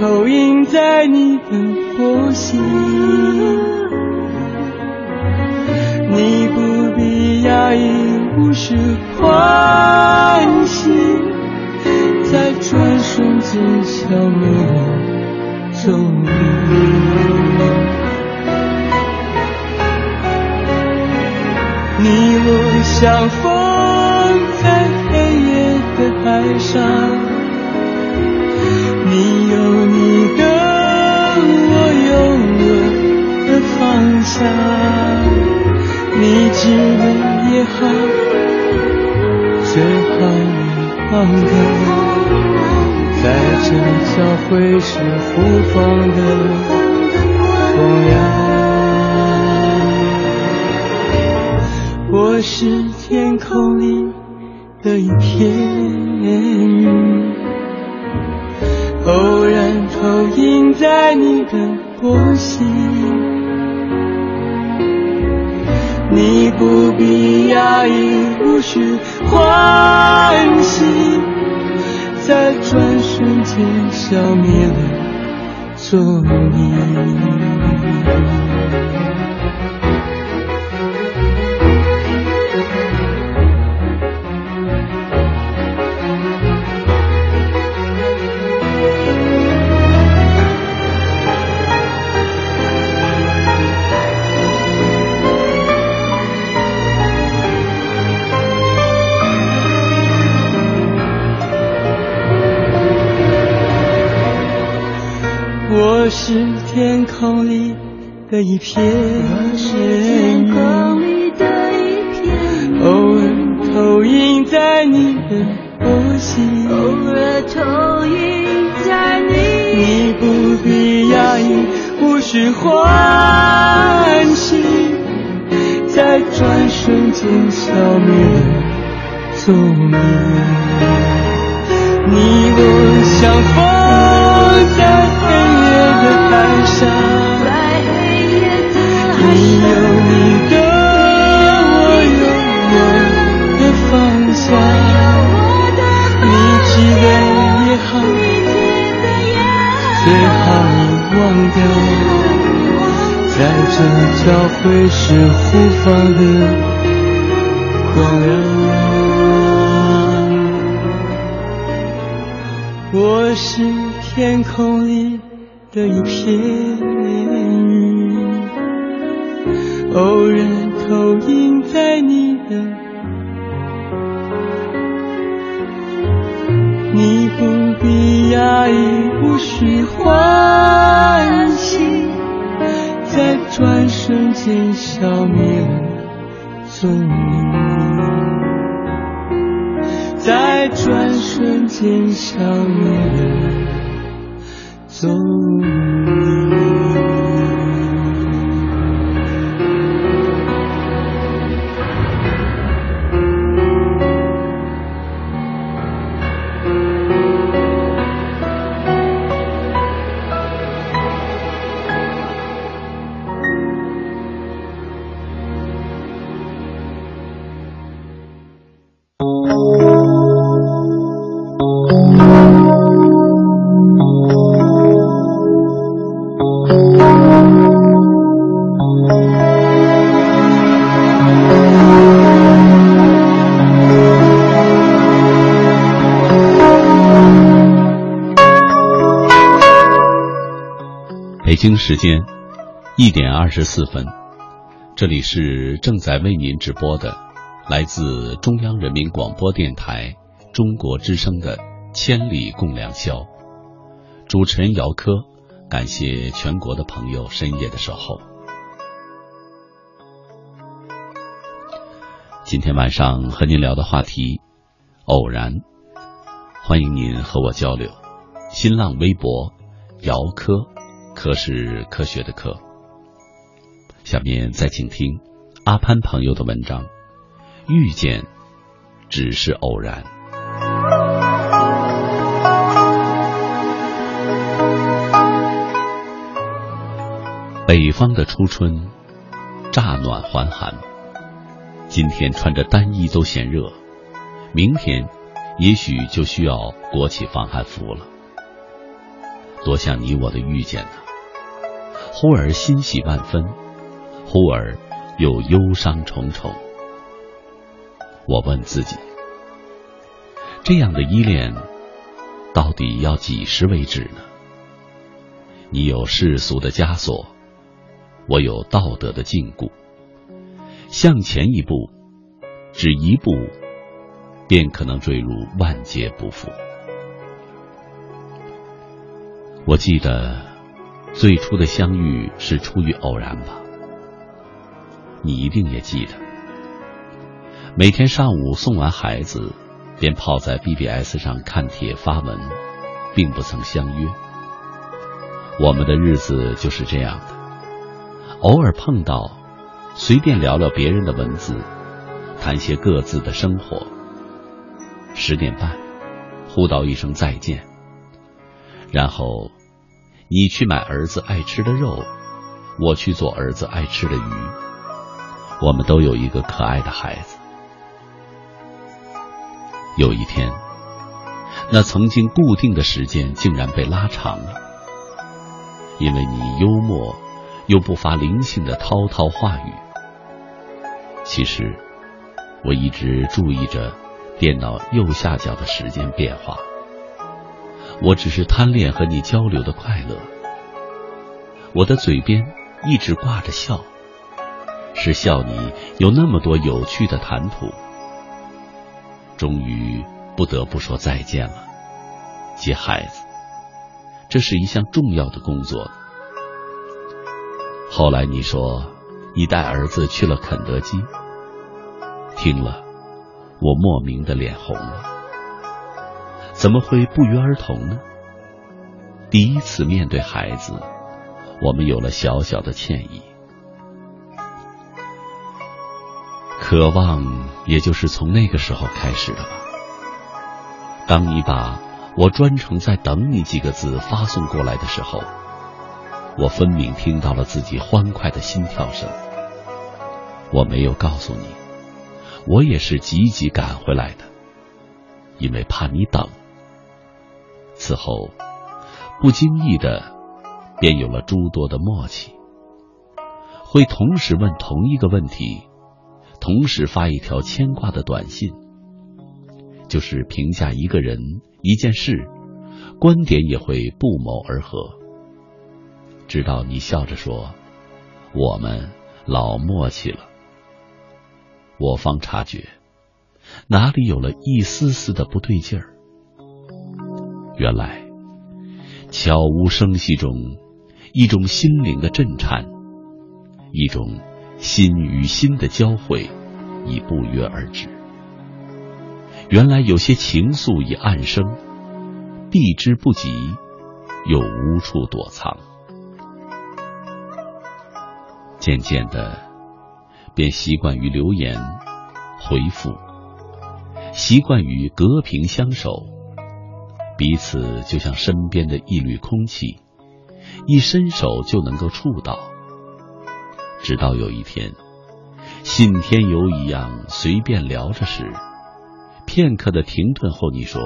投影在你的波心。你不必讶异，无需欢喜，在转瞬间消灭踪影。你我相逢在黑夜的。海上，你有你的，我有我的方向。你知了也好，最好你忘掉。在这交汇时互放的光亮。我是天空里的一片云，偶然投影在你的波心。你不必压抑，无需欢喜，在转瞬间消灭了踪影。片云，偶尔投影在你的波心，偶尔投影在你，你不必压抑，无需欢喜，在转瞬间消灭踪影。你我相逢在。的交汇是互放的光亮。我是天空里。的一片在转瞬间消灭了。踪影北京时间一点二十四分，这里是正在为您直播的来自中央人民广播电台中国之声的《千里共良宵》，主持人姚科，感谢全国的朋友深夜的守候。今天晚上和您聊的话题，偶然，欢迎您和我交流。新浪微博姚科。科是科学的科。下面再请听阿潘朋友的文章，《遇见只是偶然》。北方的初春，乍暖还寒。今天穿着单衣都嫌热，明天也许就需要裹起防寒服了。多像你我的遇见呢！忽而欣喜万分，忽而又忧伤重重。我问自己：这样的依恋，到底要几时为止呢？你有世俗的枷锁，我有道德的禁锢。向前一步，只一步，便可能坠入万劫不复。我记得最初的相遇是出于偶然吧？你一定也记得。每天上午送完孩子，便泡在 BBS 上看帖发文，并不曾相约。我们的日子就是这样的，偶尔碰到，随便聊聊别人的文字，谈些各自的生活。十点半，互道一声再见。然后，你去买儿子爱吃的肉，我去做儿子爱吃的鱼。我们都有一个可爱的孩子。有一天，那曾经固定的时间竟然被拉长了，因为你幽默又不乏灵性的滔滔话语。其实，我一直注意着电脑右下角的时间变化。我只是贪恋和你交流的快乐，我的嘴边一直挂着笑，是笑你有那么多有趣的谈吐。终于不得不说再见了，接孩子，这是一项重要的工作。后来你说你带儿子去了肯德基，听了，我莫名的脸红了。怎么会不约而同呢？第一次面对孩子，我们有了小小的歉意。渴望，也就是从那个时候开始的吧。当你把我专程在等你几个字发送过来的时候，我分明听到了自己欢快的心跳声。我没有告诉你，我也是急急赶回来的，因为怕你等。此后，不经意的，便有了诸多的默契，会同时问同一个问题，同时发一条牵挂的短信，就是评价一个人、一件事，观点也会不谋而合。直到你笑着说：“我们老默契了。”我方察觉，哪里有了一丝丝的不对劲儿。原来，悄无声息中，一种心灵的震颤，一种心与心的交汇，已不约而至。原来有些情愫已暗生，避之不及，又无处躲藏。渐渐的，便习惯于留言回复，习惯于隔屏相守。彼此就像身边的一缕空气，一伸手就能够触到。直到有一天，信天游一样随便聊着时，片刻的停顿后，你说：“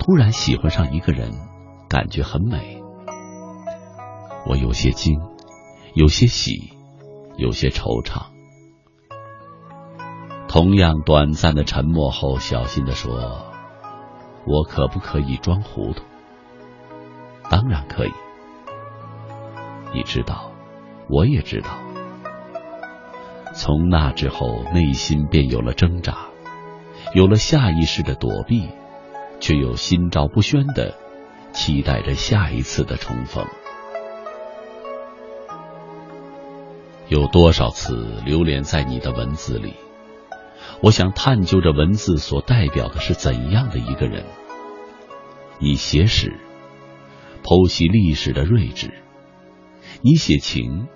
突然喜欢上一个人，感觉很美。”我有些惊，有些喜，有些惆怅。同样短暂的沉默后，小心的说。我可不可以装糊涂？当然可以。你知道，我也知道。从那之后，内心便有了挣扎，有了下意识的躲避，却又心照不宣的期待着下一次的重逢。有多少次流连在你的文字里？我想探究着文字所代表的是怎样的一个人。你写史，剖析历史的睿智；你写情，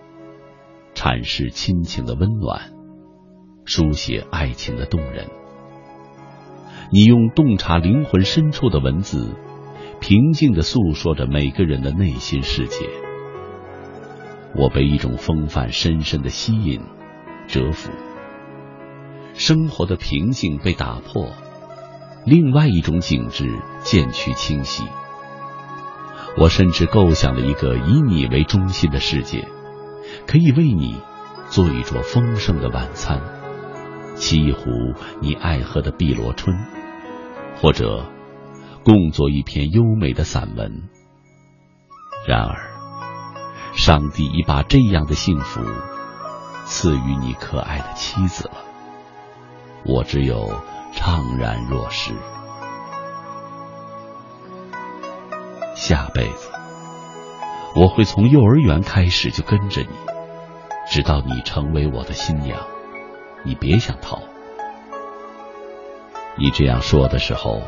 阐释亲情的温暖，书写爱情的动人。你用洞察灵魂深处的文字，平静的诉说着每个人的内心世界。我被一种风范深深的吸引，折服。生活的平静被打破，另外一种景致渐趋清晰。我甚至构想了一个以你为中心的世界，可以为你做一桌丰盛的晚餐，沏一壶你爱喝的碧螺春，或者共作一篇优美的散文。然而，上帝已把这样的幸福赐予你可爱的妻子了。我只有怅然若失。下辈子，我会从幼儿园开始就跟着你，直到你成为我的新娘。你别想逃。你这样说的时候，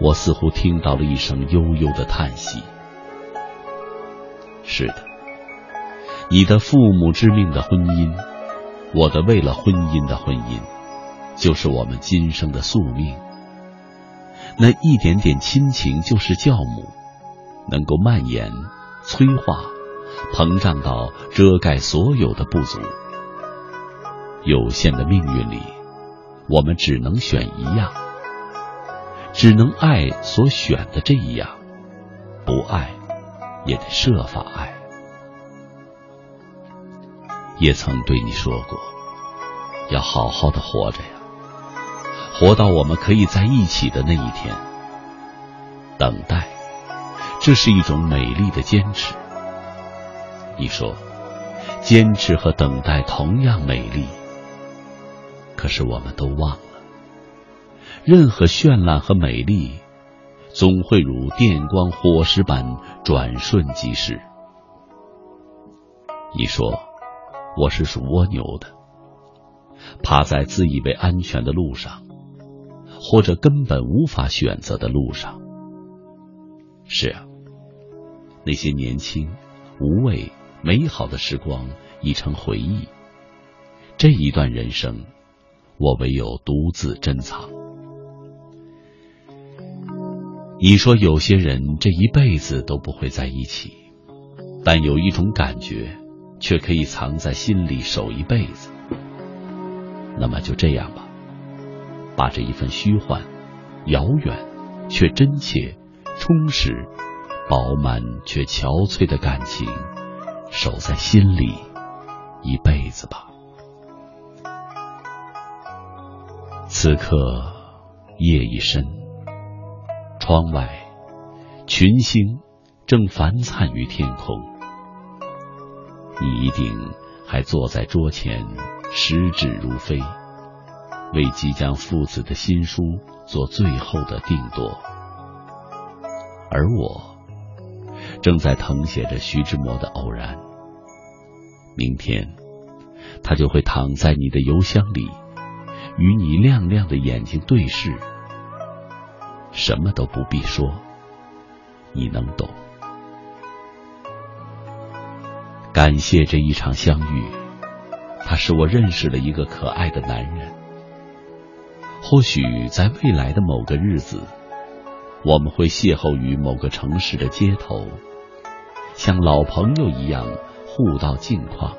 我似乎听到了一声悠悠的叹息。是的，你的父母之命的婚姻，我的为了婚姻的婚姻，就是我们今生的宿命。那一点点亲情就是教母，能够蔓延、催化、膨胀到遮盖所有的不足。有限的命运里。我们只能选一样，只能爱所选的这一样，不爱也得设法爱。也曾对你说过，要好好的活着，活到我们可以在一起的那一天。等待，这是一种美丽的坚持。你说，坚持和等待同样美丽。可是我们都忘了，任何绚烂和美丽，总会如电光火石般转瞬即逝。你说我是属蜗牛的，爬在自以为安全的路上，或者根本无法选择的路上。是啊，那些年轻、无畏、美好的时光已成回忆。这一段人生。我唯有独自珍藏。你说有些人这一辈子都不会在一起，但有一种感觉却可以藏在心里守一辈子。那么就这样吧，把这一份虚幻、遥远却真切、充实、饱满却憔悴的感情守在心里一辈子吧。此刻夜已深，窗外群星正繁灿于天空。你一定还坐在桌前，食指如飞，为即将赴子的新书做最后的定夺。而我正在誊写着徐志摩的《偶然》，明天他就会躺在你的邮箱里。与你亮亮的眼睛对视，什么都不必说，你能懂。感谢这一场相遇，它使我认识了一个可爱的男人。或许在未来的某个日子，我们会邂逅于某个城市的街头，像老朋友一样互道近况。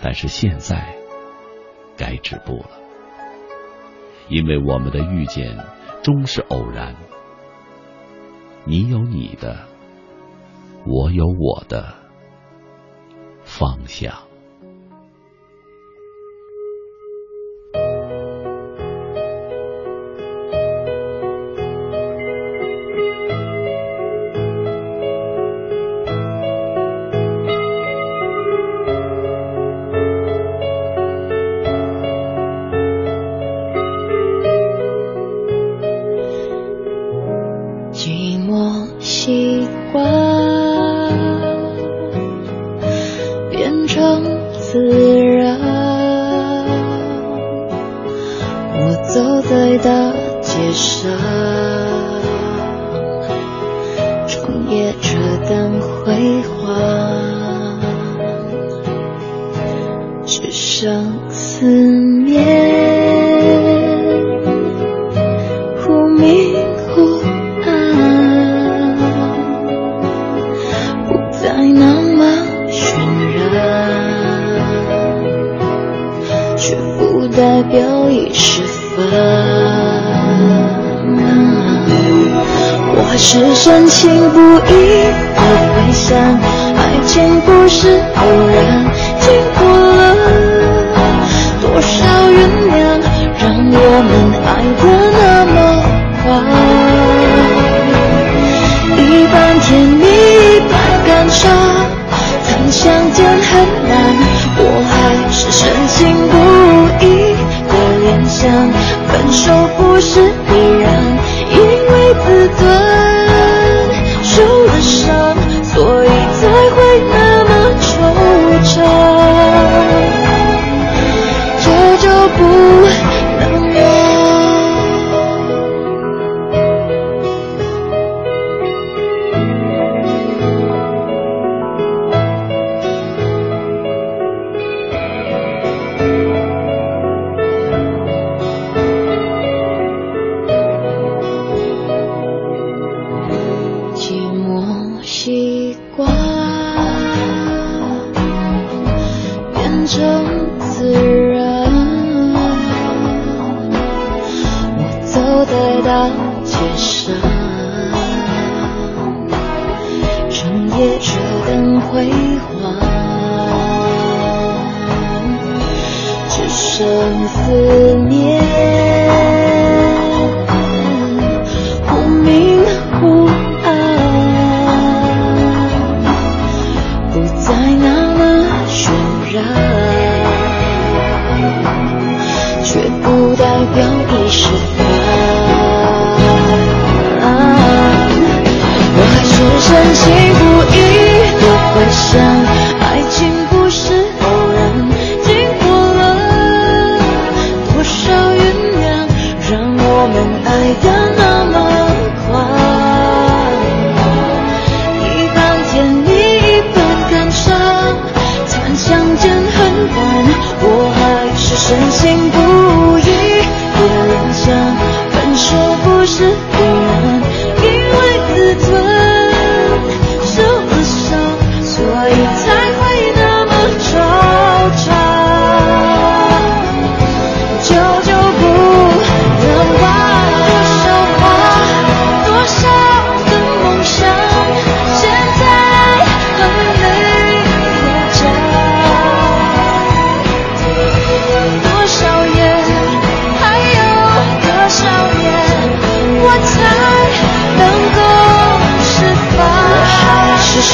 但是现在。该止步了，因为我们的遇见终是偶然。你有你的，我有我的方向。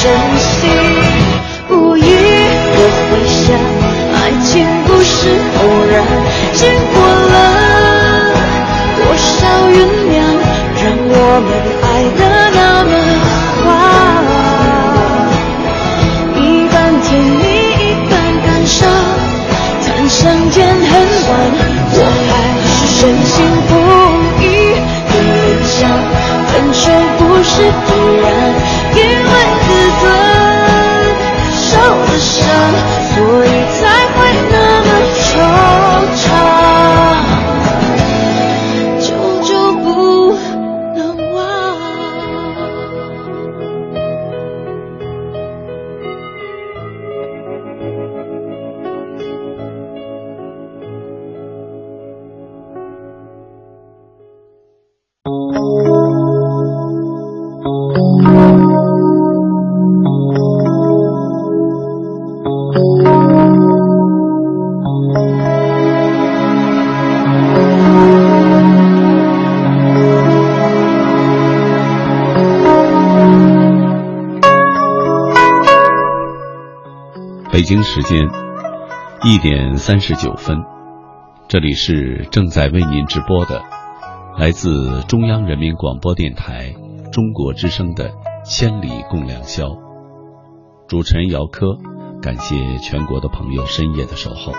珍惜时间一点三十九分，这里是正在为您直播的，来自中央人民广播电台中国之声的《千里共良宵》，主持人姚科，感谢全国的朋友深夜的守候。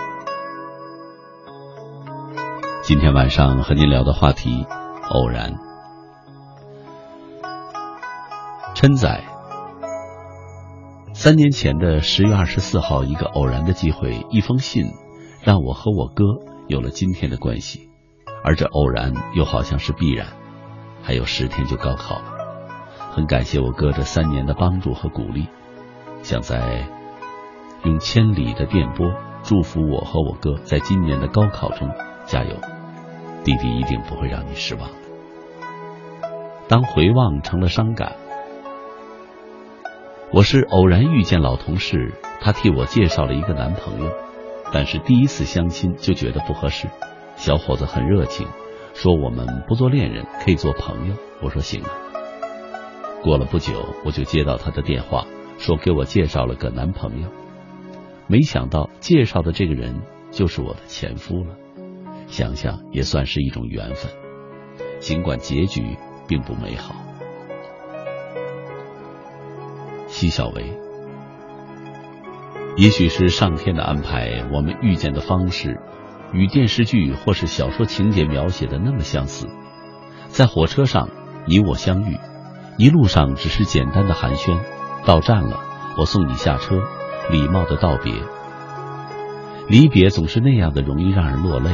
今天晚上和您聊的话题，偶然，琛仔。三年前的十月二十四号，一个偶然的机会，一封信，让我和我哥有了今天的关系，而这偶然又好像是必然。还有十天就高考了，很感谢我哥这三年的帮助和鼓励，想在用千里的电波祝福我和我哥在今年的高考中加油，弟弟一定不会让你失望的。当回望成了伤感。我是偶然遇见老同事，他替我介绍了一个男朋友，但是第一次相亲就觉得不合适。小伙子很热情，说我们不做恋人，可以做朋友。我说行啊。过了不久，我就接到他的电话，说给我介绍了个男朋友。没想到介绍的这个人就是我的前夫了。想想也算是一种缘分，尽管结局并不美好。奚小维，也许是上天的安排，我们遇见的方式与电视剧或是小说情节描写的那么相似。在火车上，你我相遇，一路上只是简单的寒暄，到站了，我送你下车，礼貌的道别。离别总是那样的容易让人落泪。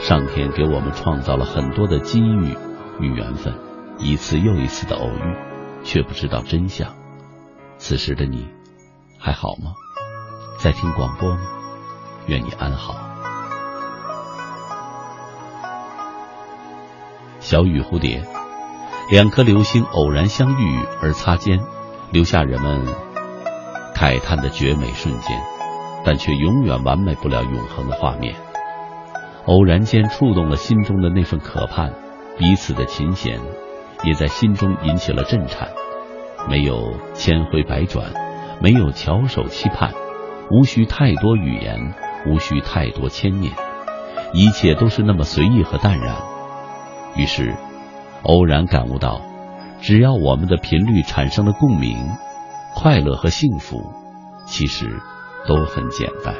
上天给我们创造了很多的机遇与缘分，一次又一次的偶遇，却不知道真相。此时的你还好吗？在听广播吗？愿你安好。小雨蝴蝶，两颗流星偶然相遇而擦肩，留下人们慨叹的绝美瞬间，但却永远完美不了永恒的画面。偶然间触动了心中的那份渴盼，彼此的琴弦也在心中引起了震颤。没有千回百转，没有翘首期盼，无需太多语言，无需太多牵念，一切都是那么随意和淡然。于是，偶然感悟到，只要我们的频率产生了共鸣，快乐和幸福其实都很简单。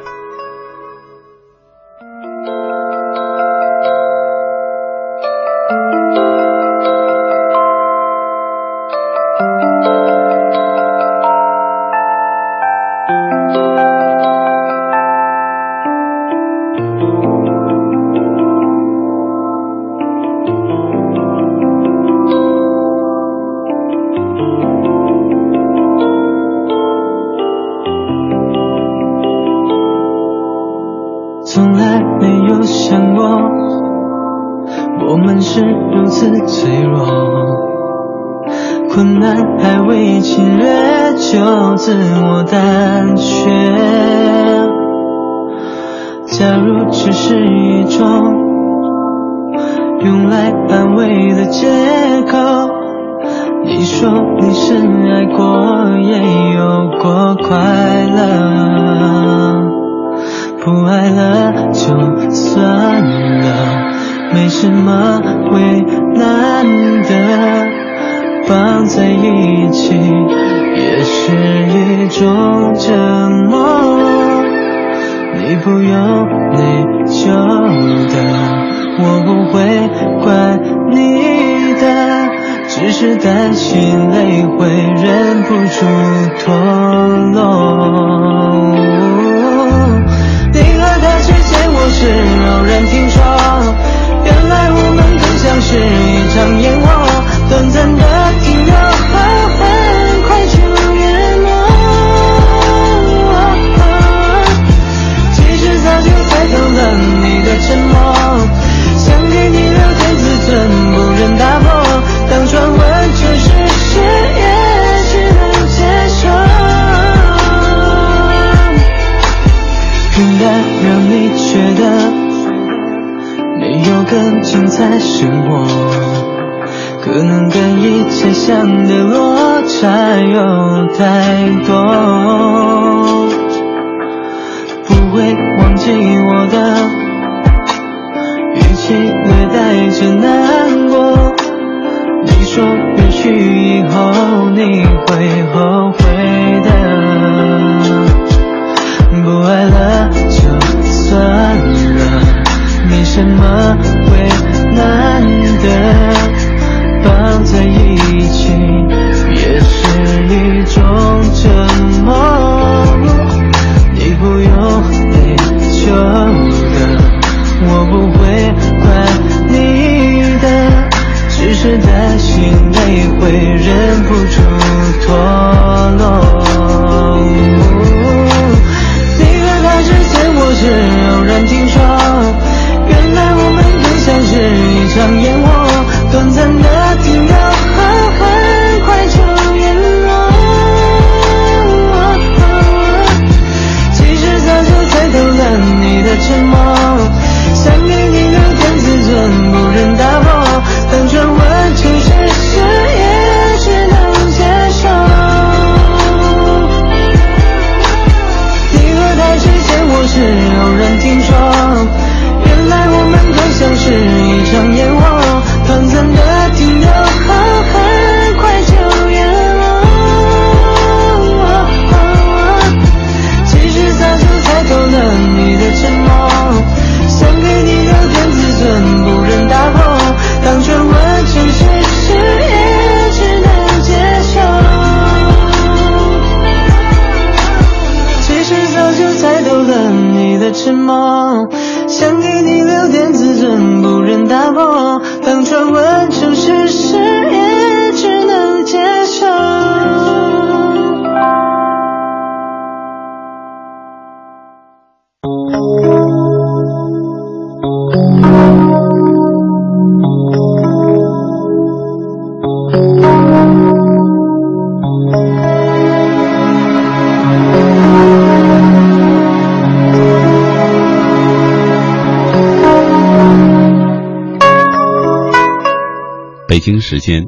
北京时间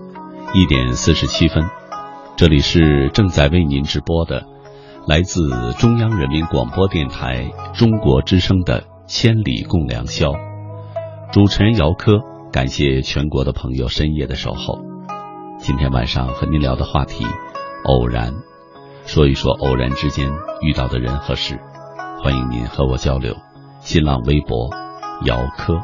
一点四十七分，这里是正在为您直播的，来自中央人民广播电台中国之声的《千里共良宵》。主持人姚科，感谢全国的朋友深夜的守候。今天晚上和您聊的话题，偶然，说一说偶然之间遇到的人和事。欢迎您和我交流。新浪微博，姚科。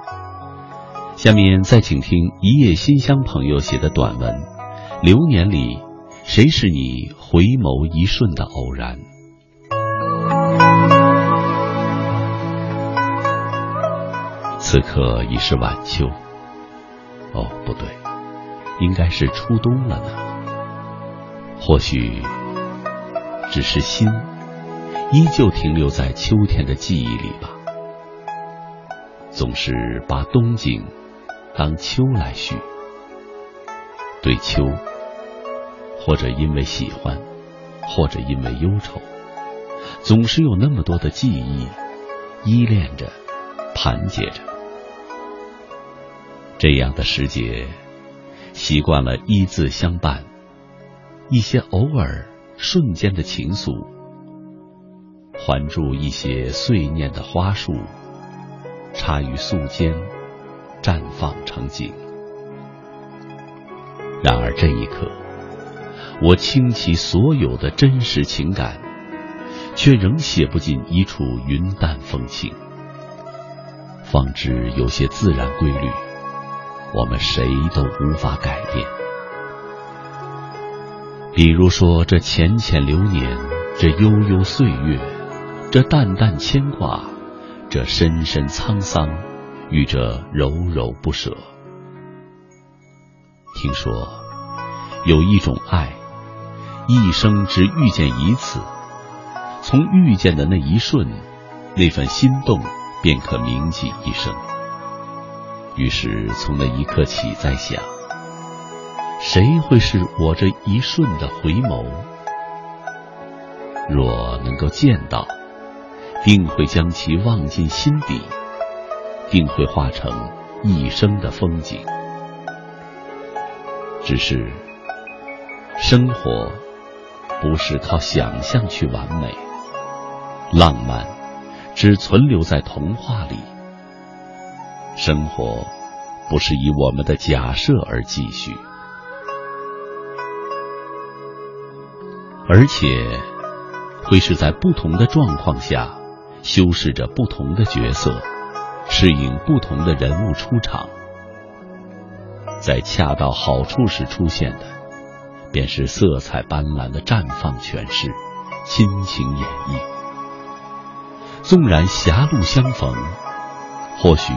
下面再请听一夜馨香朋友写的短文，《流年里，谁是你回眸一瞬的偶然》？此刻已是晚秋，哦，不对，应该是初冬了呢。或许，只是心依旧停留在秋天的记忆里吧，总是把冬景。当秋来续，对秋，或者因为喜欢，或者因为忧愁，总是有那么多的记忆依恋着，盘结着。这样的时节，习惯了一字相伴，一些偶尔瞬间的情愫，环住一些碎念的花束，插于素间。绽放成景。然而这一刻，我倾其所有的真实情感，却仍写不进一处云淡风轻。方知有些自然规律，我们谁都无法改变。比如说，这浅浅流年，这悠悠岁月，这淡淡牵挂，这深深沧桑。与这柔柔不舍。听说有一种爱，一生只遇见一次，从遇见的那一瞬，那份心动便可铭记一生。于是从那一刻起，在想，谁会是我这一瞬的回眸？若能够见到，定会将其忘进心底。定会化成一生的风景。只是，生活不是靠想象去完美，浪漫只存留在童话里。生活不是以我们的假设而继续，而且会是在不同的状况下修饰着不同的角色。适应不同的人物出场，在恰到好处时出现的，便是色彩斑斓的绽放诠释，亲情演绎。纵然狭路相逢，或许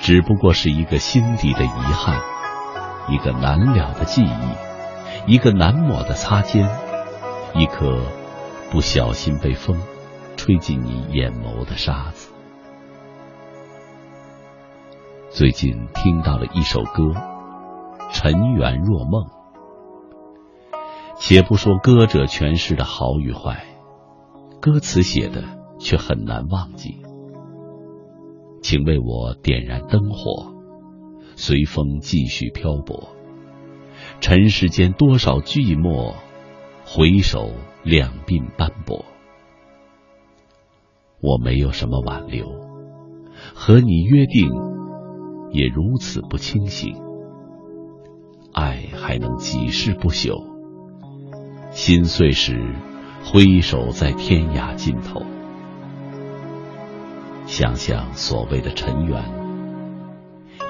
只不过是一个心底的遗憾，一个难了的记忆，一个难抹的擦肩，一颗不小心被风吹进你眼眸的沙子。最近听到了一首歌，《尘缘若梦》。且不说歌者诠释的好与坏，歌词写的却很难忘记。请为我点燃灯火，随风继续漂泊。尘世间多少寂寞，回首两鬓斑驳。我没有什么挽留，和你约定。也如此不清醒，爱还能几世不朽？心碎时，挥手在天涯尽头。想想所谓的尘缘，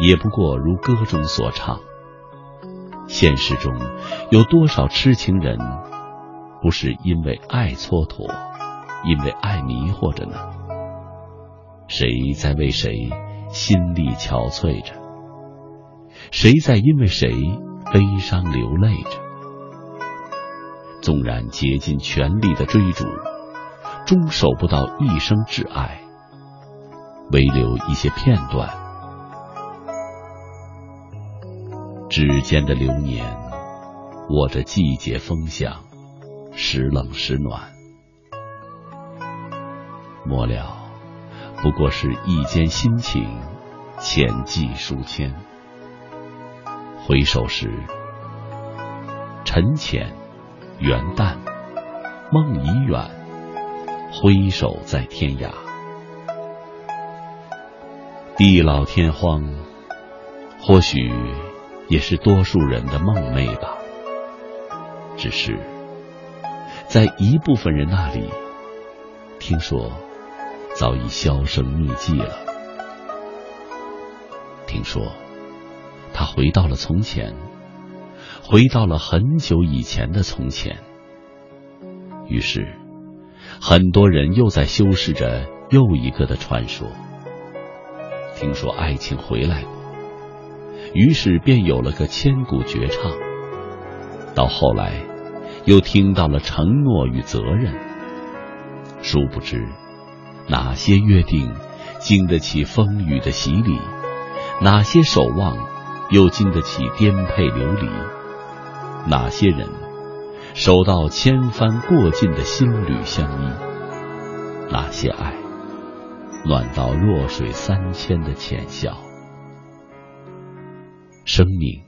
也不过如歌中所唱。现实中有多少痴情人，不是因为爱蹉跎，因为爱迷惑着呢？谁在为谁？心力憔悴着，谁在因为谁悲伤流泪着？纵然竭尽全力的追逐，终守不到一生挚爱，唯留一些片段。指尖的流年，握着季节风向，时冷时暖，末了。不过是一间心情，浅寄书签。回首时，沉浅，元淡，梦已远，挥手在天涯。地老天荒，或许也是多数人的梦寐吧。只是，在一部分人那里，听说早已销声匿迹了。听说，他回到了从前，回到了很久以前的从前。于是，很多人又在修饰着又一个的传说。听说爱情回来过，于是便有了个千古绝唱。到后来，又听到了承诺与责任。殊不知，哪些约定经得起风雨的洗礼？哪些守望又经得起颠沛流离？哪些人守到千帆过尽的心侣相依？哪些爱？暖到弱水三千的浅笑，生命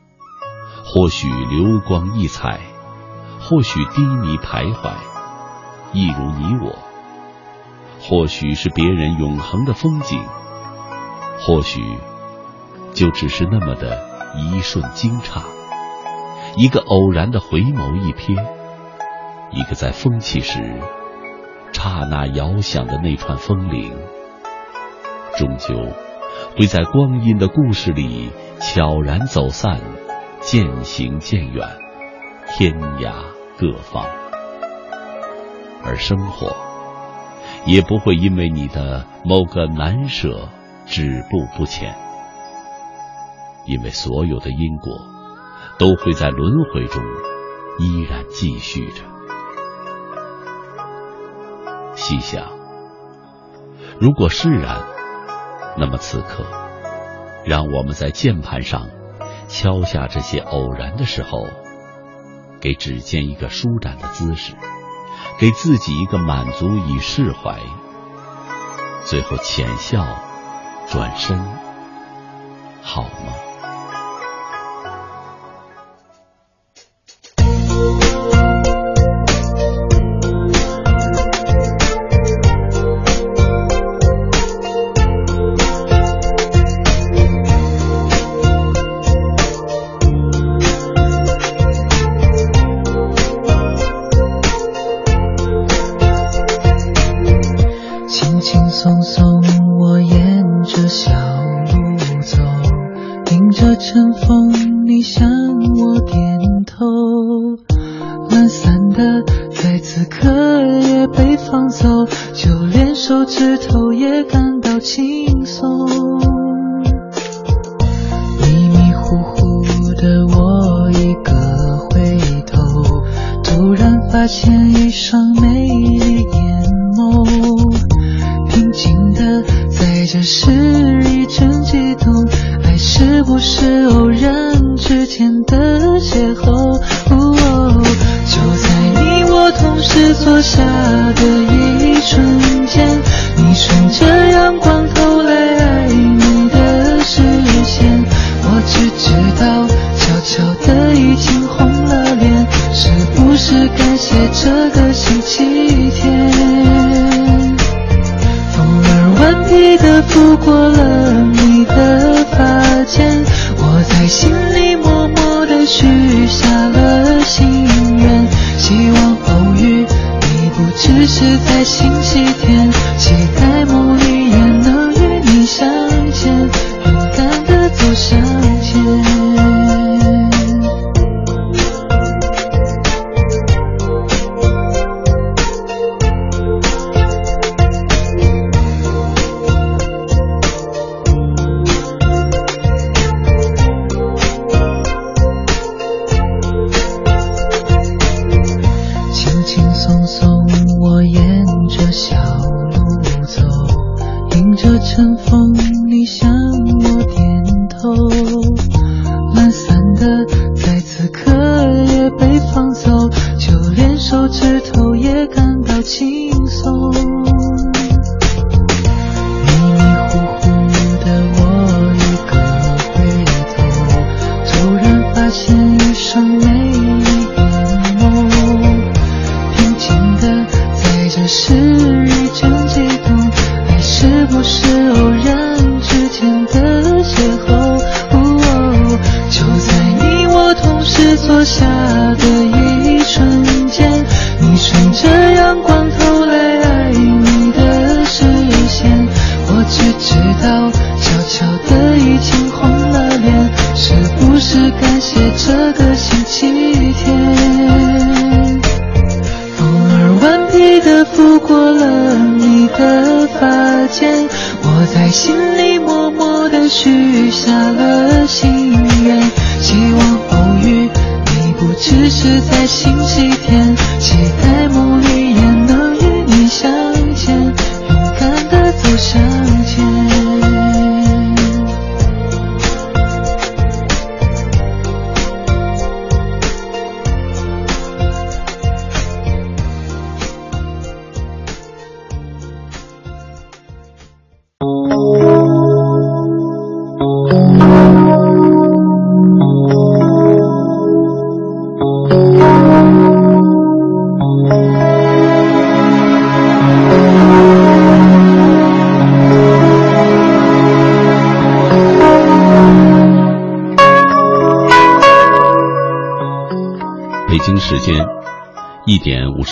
或许流光溢彩，或许低迷徘徊，一如你我；或许是别人永恒的风景，或许就只是那么的一瞬惊诧，一个偶然的回眸一瞥，一个在风起时刹那遥想的那串风铃。终究会在光阴的故事里悄然走散，渐行渐远，天涯各方。而生活也不会因为你的某个难舍止步不前，因为所有的因果都会在轮回中依然继续着。细想，如果释然。那么此刻，让我们在键盘上敲下这些偶然的时候，给指尖一个舒展的姿势，给自己一个满足与释怀，最后浅笑，转身，好吗？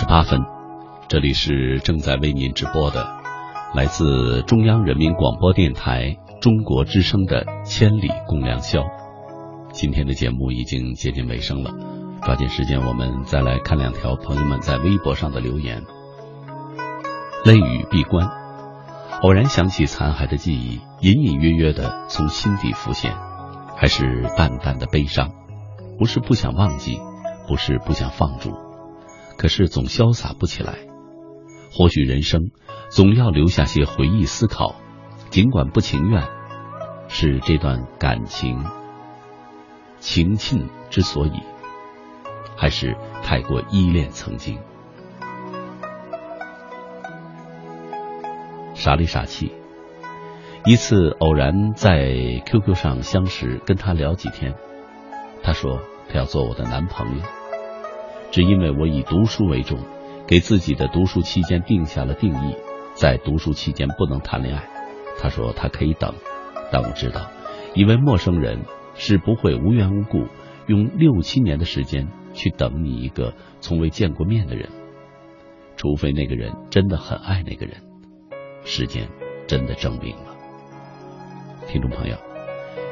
八分，这里是正在为您直播的，来自中央人民广播电台中国之声的《千里共良宵》。今天的节目已经接近尾声了，抓紧时间，我们再来看两条朋友们在微博上的留言。泪雨闭关，偶然想起残骸的记忆，隐隐约约的从心底浮现，还是淡淡的悲伤，不是不想忘记。不是不想放逐，可是总潇洒不起来。或许人生总要留下些回忆思考，尽管不情愿，是这段感情情庆之所以，还是太过依恋曾经。傻里傻气，一次偶然在 QQ 上相识，跟他聊几天，他说他要做我的男朋友。只因为我以读书为重，给自己的读书期间定下了定义，在读书期间不能谈恋爱。他说他可以等，但我知道，一位陌生人是不会无缘无故用六七年的时间去等你一个从未见过面的人，除非那个人真的很爱那个人。时间真的证明了。听众朋友，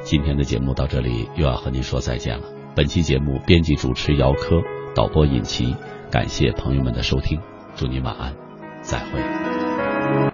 今天的节目到这里又要和您说再见了。本期节目编辑主持姚科。导播尹奇，感谢朋友们的收听，祝您晚安，再会。